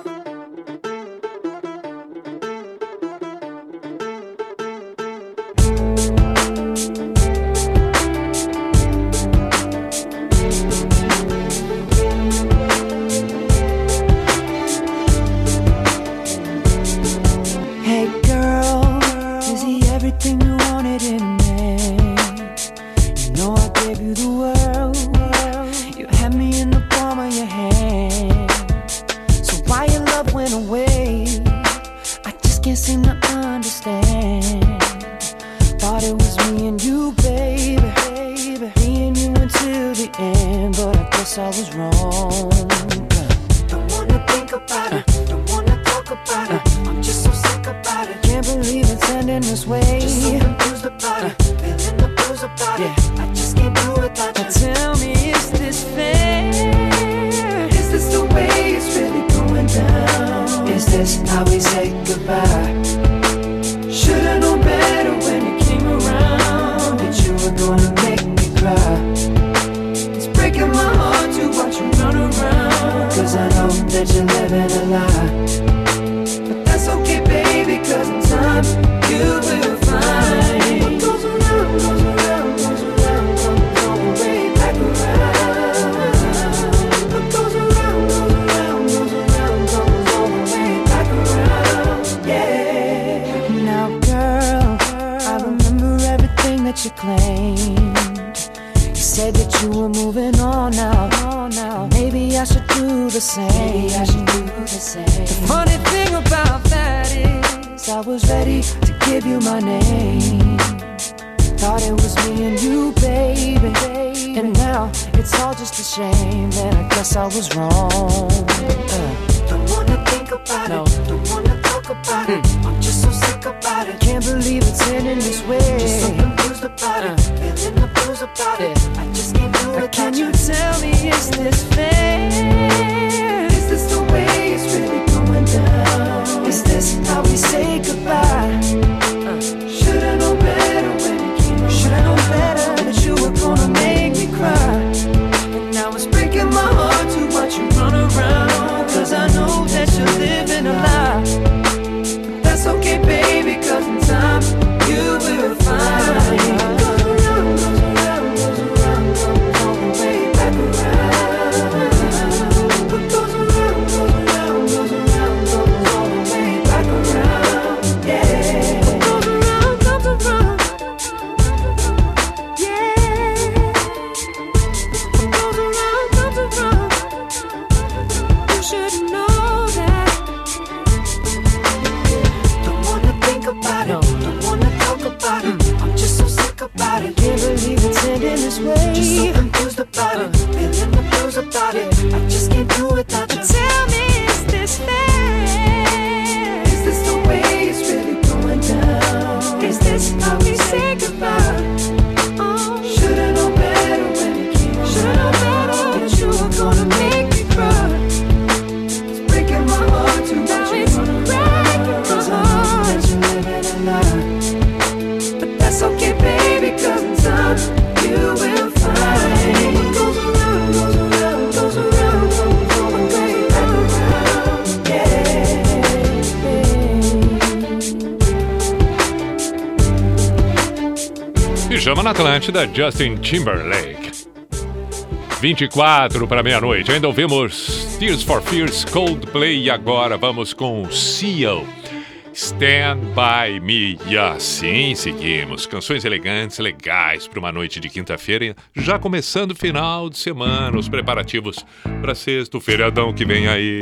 Da Justin Timberlake. 24 para meia-noite. Ainda ouvimos Tears for Fears, Coldplay e agora vamos com Seal. Stand By Me. E assim seguimos. Canções elegantes, legais para uma noite de quinta-feira, já começando o final de semana, os preparativos para sexto feriadão que vem aí.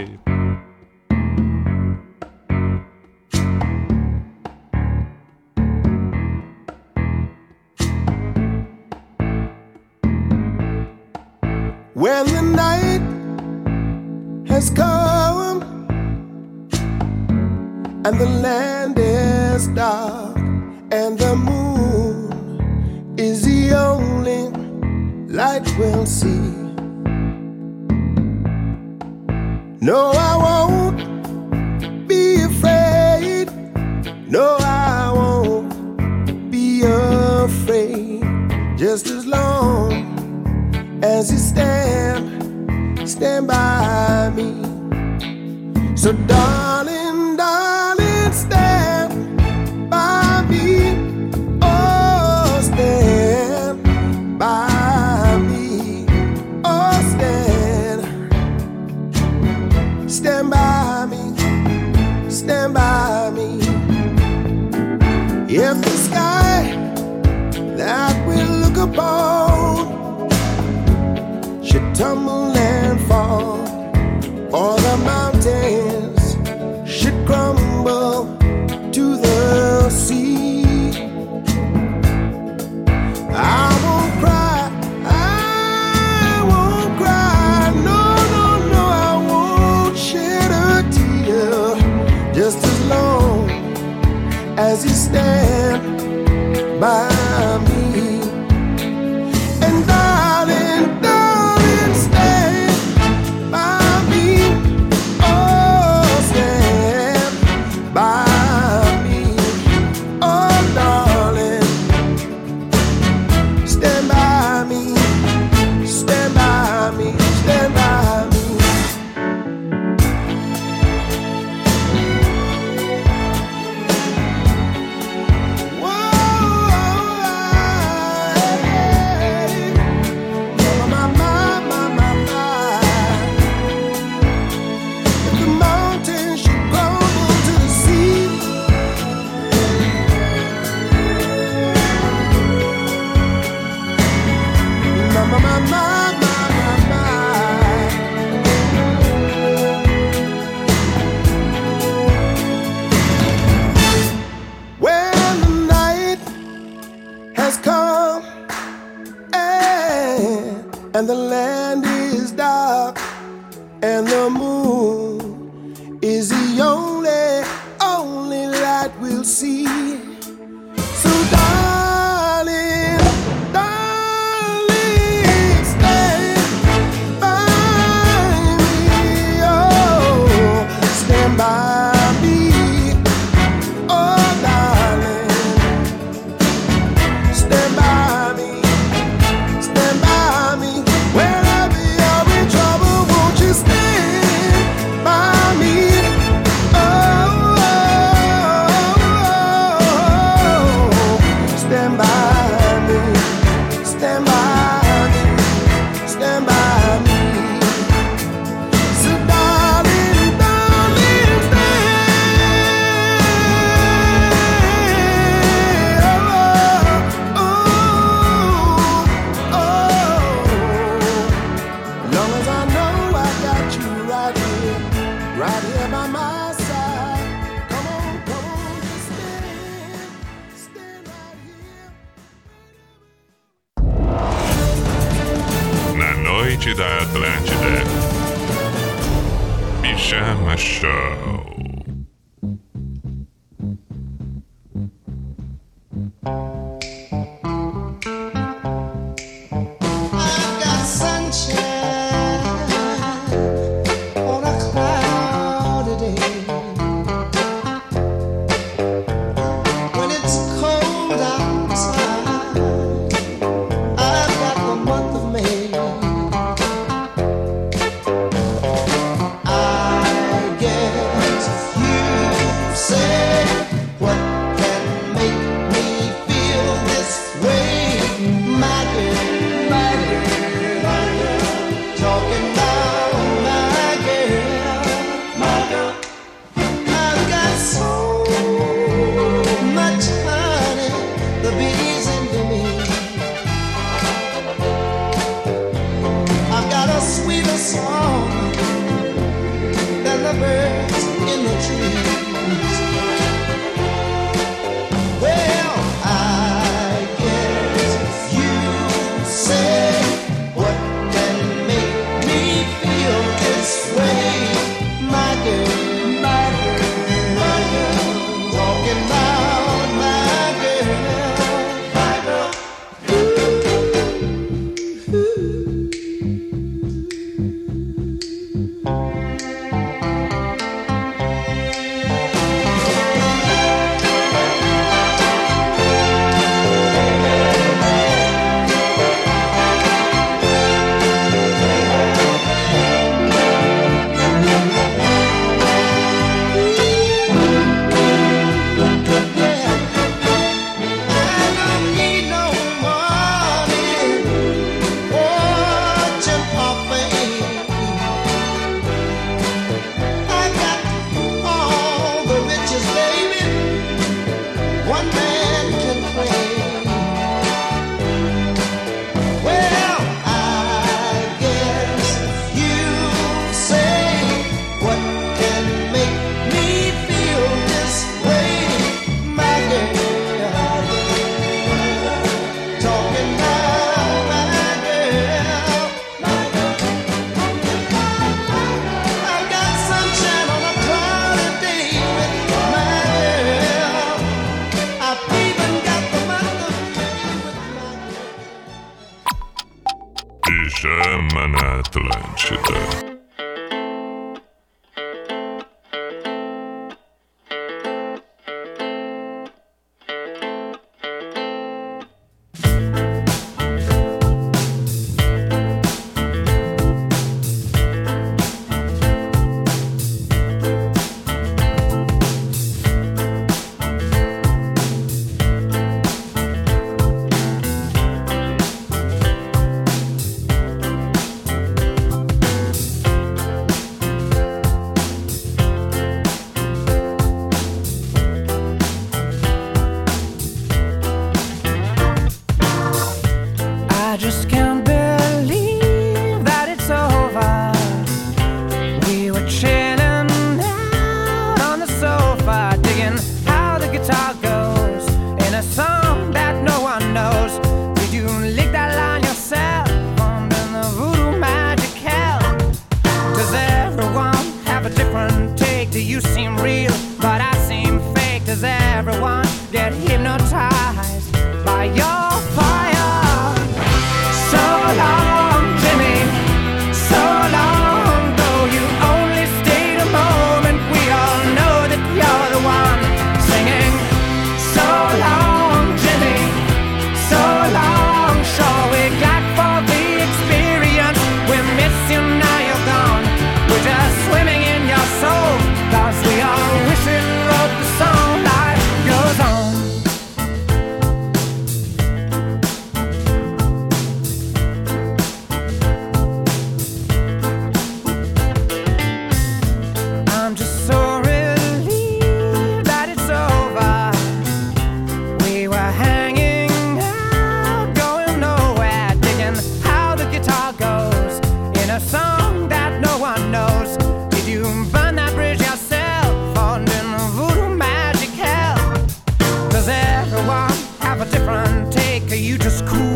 You just cool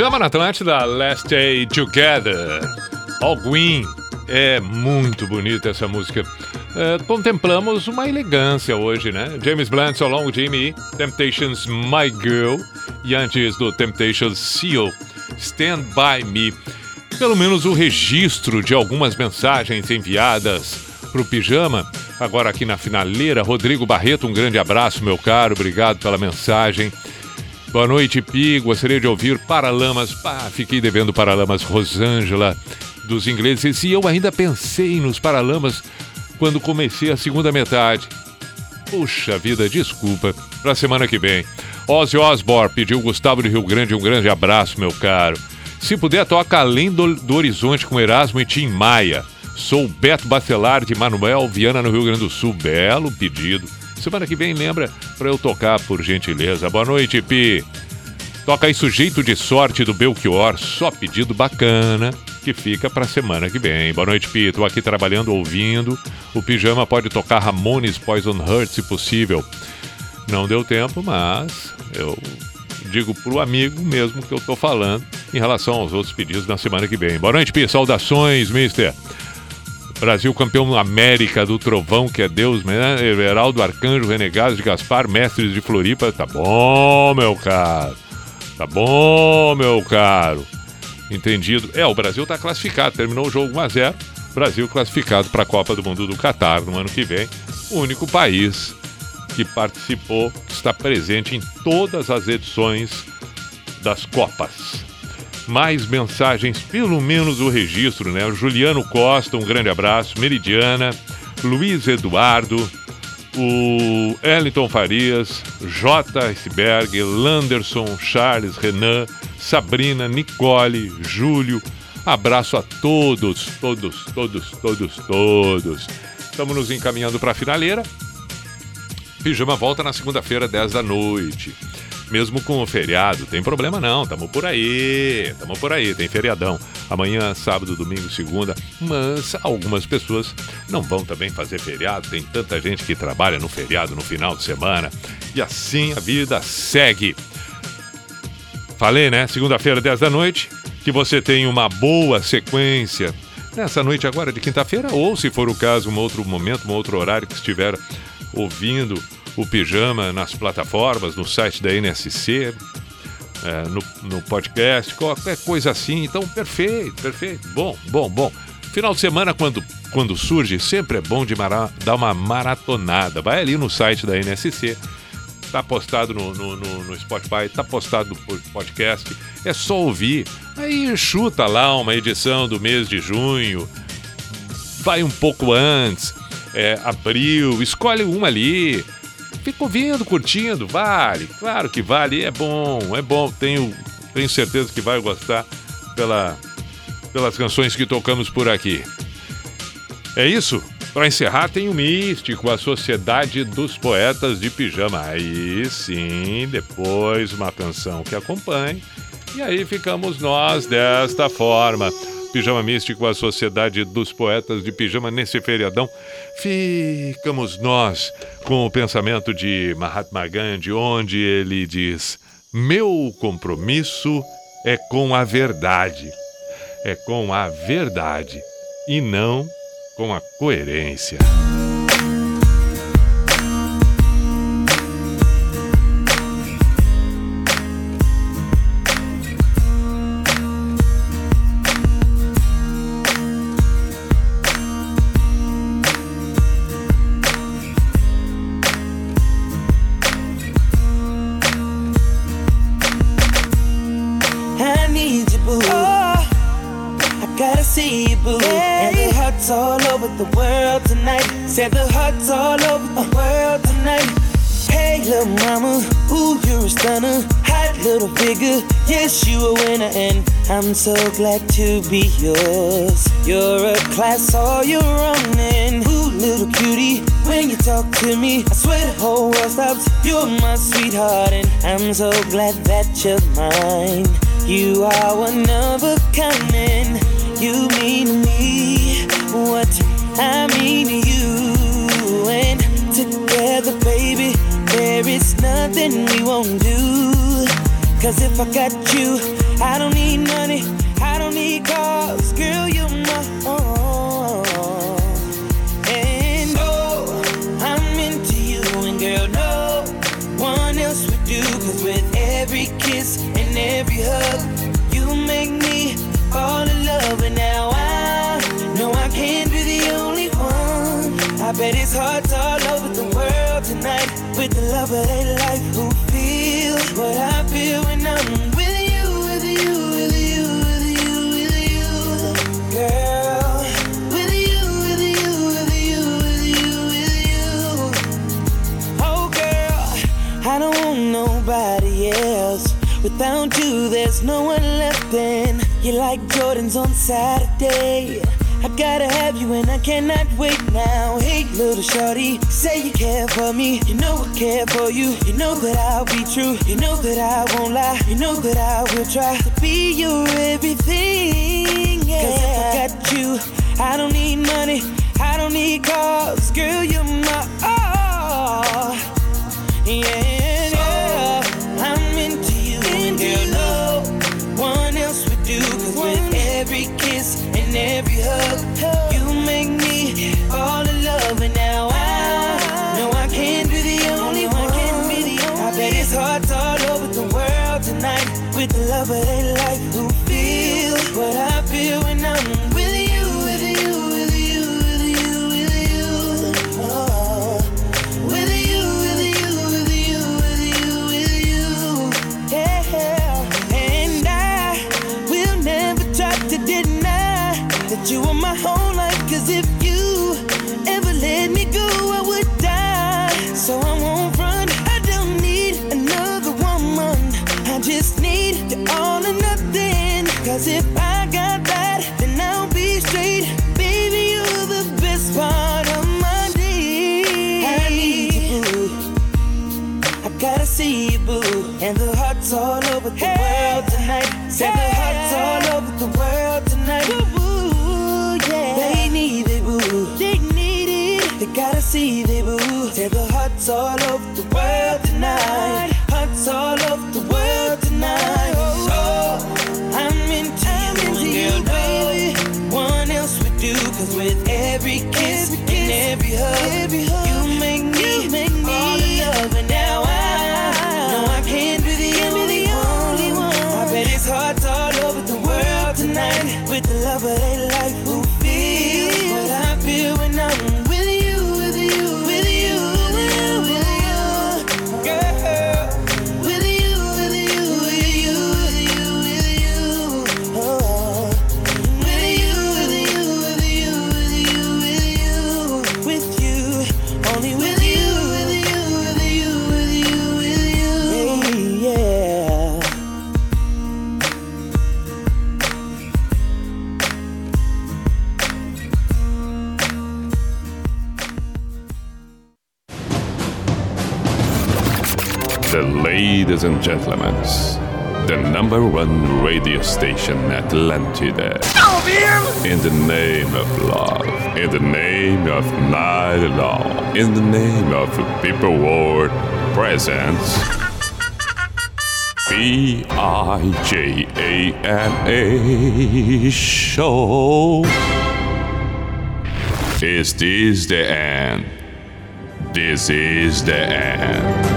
Pijama na Atlântida, Last Day Together. Alguin. É muito bonita essa música. É, contemplamos uma elegância hoje, né? James Blunt, So Long Jimmy, Temptations My Girl e antes do Temptations Seal, Stand By Me. Pelo menos o registro de algumas mensagens enviadas pro Pijama. Agora aqui na finaleira, Rodrigo Barreto, um grande abraço, meu caro. Obrigado pela mensagem. Boa noite, Pi. Gostaria de ouvir Paralamas. Pá, fiquei devendo Paralamas Rosângela dos ingleses e eu ainda pensei nos Paralamas quando comecei a segunda metade. Puxa vida, desculpa. Pra semana que vem. Ozzy Osbourne pediu Gustavo do Rio Grande um grande abraço, meu caro. Se puder, toca Além do, do Horizonte com Erasmo e Tim Maia. Sou Beto Bacelar de Manuel Viana, no Rio Grande do Sul. Belo pedido. Semana que vem, lembra pra eu tocar, por gentileza. Boa noite, Pi. Toca aí Sujeito de Sorte do Belchior. Só pedido bacana que fica pra semana que vem. Boa noite, Pi. Tô aqui trabalhando, ouvindo. O Pijama pode tocar Ramones Poison Heart, se possível. Não deu tempo, mas eu digo pro amigo mesmo que eu tô falando em relação aos outros pedidos na semana que vem. Boa noite, Pi. Saudações, mister. Brasil campeão América do Trovão, que é Deus, né? Everaldo Arcanjo, Renegados de Gaspar, Mestres de Floripa. Tá bom, meu caro. Tá bom, meu caro. Entendido. É, o Brasil tá classificado. Terminou o jogo 1x0. Brasil classificado para a Copa do Mundo do Catar no ano que vem. O único país que participou, que está presente em todas as edições das Copas mais mensagens, pelo menos o registro, né? O Juliano Costa, um grande abraço. Meridiana, Luiz Eduardo, o Ellington Farias, J. Iceberg, Landerson, Charles, Renan, Sabrina, Nicole, Júlio. Abraço a todos, todos, todos, todos, todos. Estamos nos encaminhando para a finaleira. Pijama volta na segunda-feira, 10 da noite mesmo com o feriado. Tem problema não, tamo por aí, tamo por aí, tem feriadão. Amanhã, sábado, domingo, segunda, mas algumas pessoas não vão também fazer feriado. Tem tanta gente que trabalha no feriado no final de semana. E assim a vida segue. Falei, né? Segunda-feira, 10 da noite, que você tem uma boa sequência nessa noite agora de quinta-feira, ou se for o caso, um outro momento, um outro horário que estiver ouvindo o Pijama nas plataformas, no site da NSC, é, no, no podcast, qualquer coisa assim. Então, perfeito, perfeito. Bom, bom, bom. Final de semana, quando, quando surge, sempre é bom de mara, dar uma maratonada. Vai ali no site da NSC, tá postado no, no, no, no Spotify, tá postado no podcast. É só ouvir. Aí chuta lá uma edição do mês de junho, vai um pouco antes, é, abril, escolhe uma ali fica ouvindo, curtindo, vale, claro que vale, é bom, é bom, tenho, tenho certeza que vai gostar pela, pelas canções que tocamos por aqui. É isso? Para encerrar, tem o Místico, a Sociedade dos Poetas de Pijama. Aí sim, depois uma canção que acompanhe. E aí ficamos nós desta forma. Pijama Místico, a Sociedade dos Poetas de Pijama nesse feriadão. Ficamos nós com o pensamento de Mahatma Gandhi, onde ele diz: Meu compromisso é com a verdade. É com a verdade e não com a coerência. Glad to be yours. You're a class all your own. And ooh, little cutie, when you talk to me, I swear the whole world stops. You're my sweetheart, and I'm so glad that you're mine. You are one of a kind, and you mean to me what I mean to you. And together, baby, there is nothing we won't do. Cause if I got you, I don't need money, bet it's hearts all over the world tonight with the love of their life who feel what I feel when I'm with you, with you, with you, with you, with you, girl. With you, with you, with you, with you, with you. Oh, girl, I don't want nobody else. Without you, there's no one left. And you're like Jordans on Saturday. I gotta have you and I cannot wait now. Hey, little shorty, say you care for me. You know I care for you. You know that I'll be true. You know that I won't lie. You know that I will try to be your everything. Yeah. Cause if I got you, I don't need money. I don't need cars. Girl, you're my all. Yeah. Gentlemen, the number one radio station Atlantida. In the name of love, in the name of night long, in the name of people world presents. B I J A N A show. Is this the end? This is the end.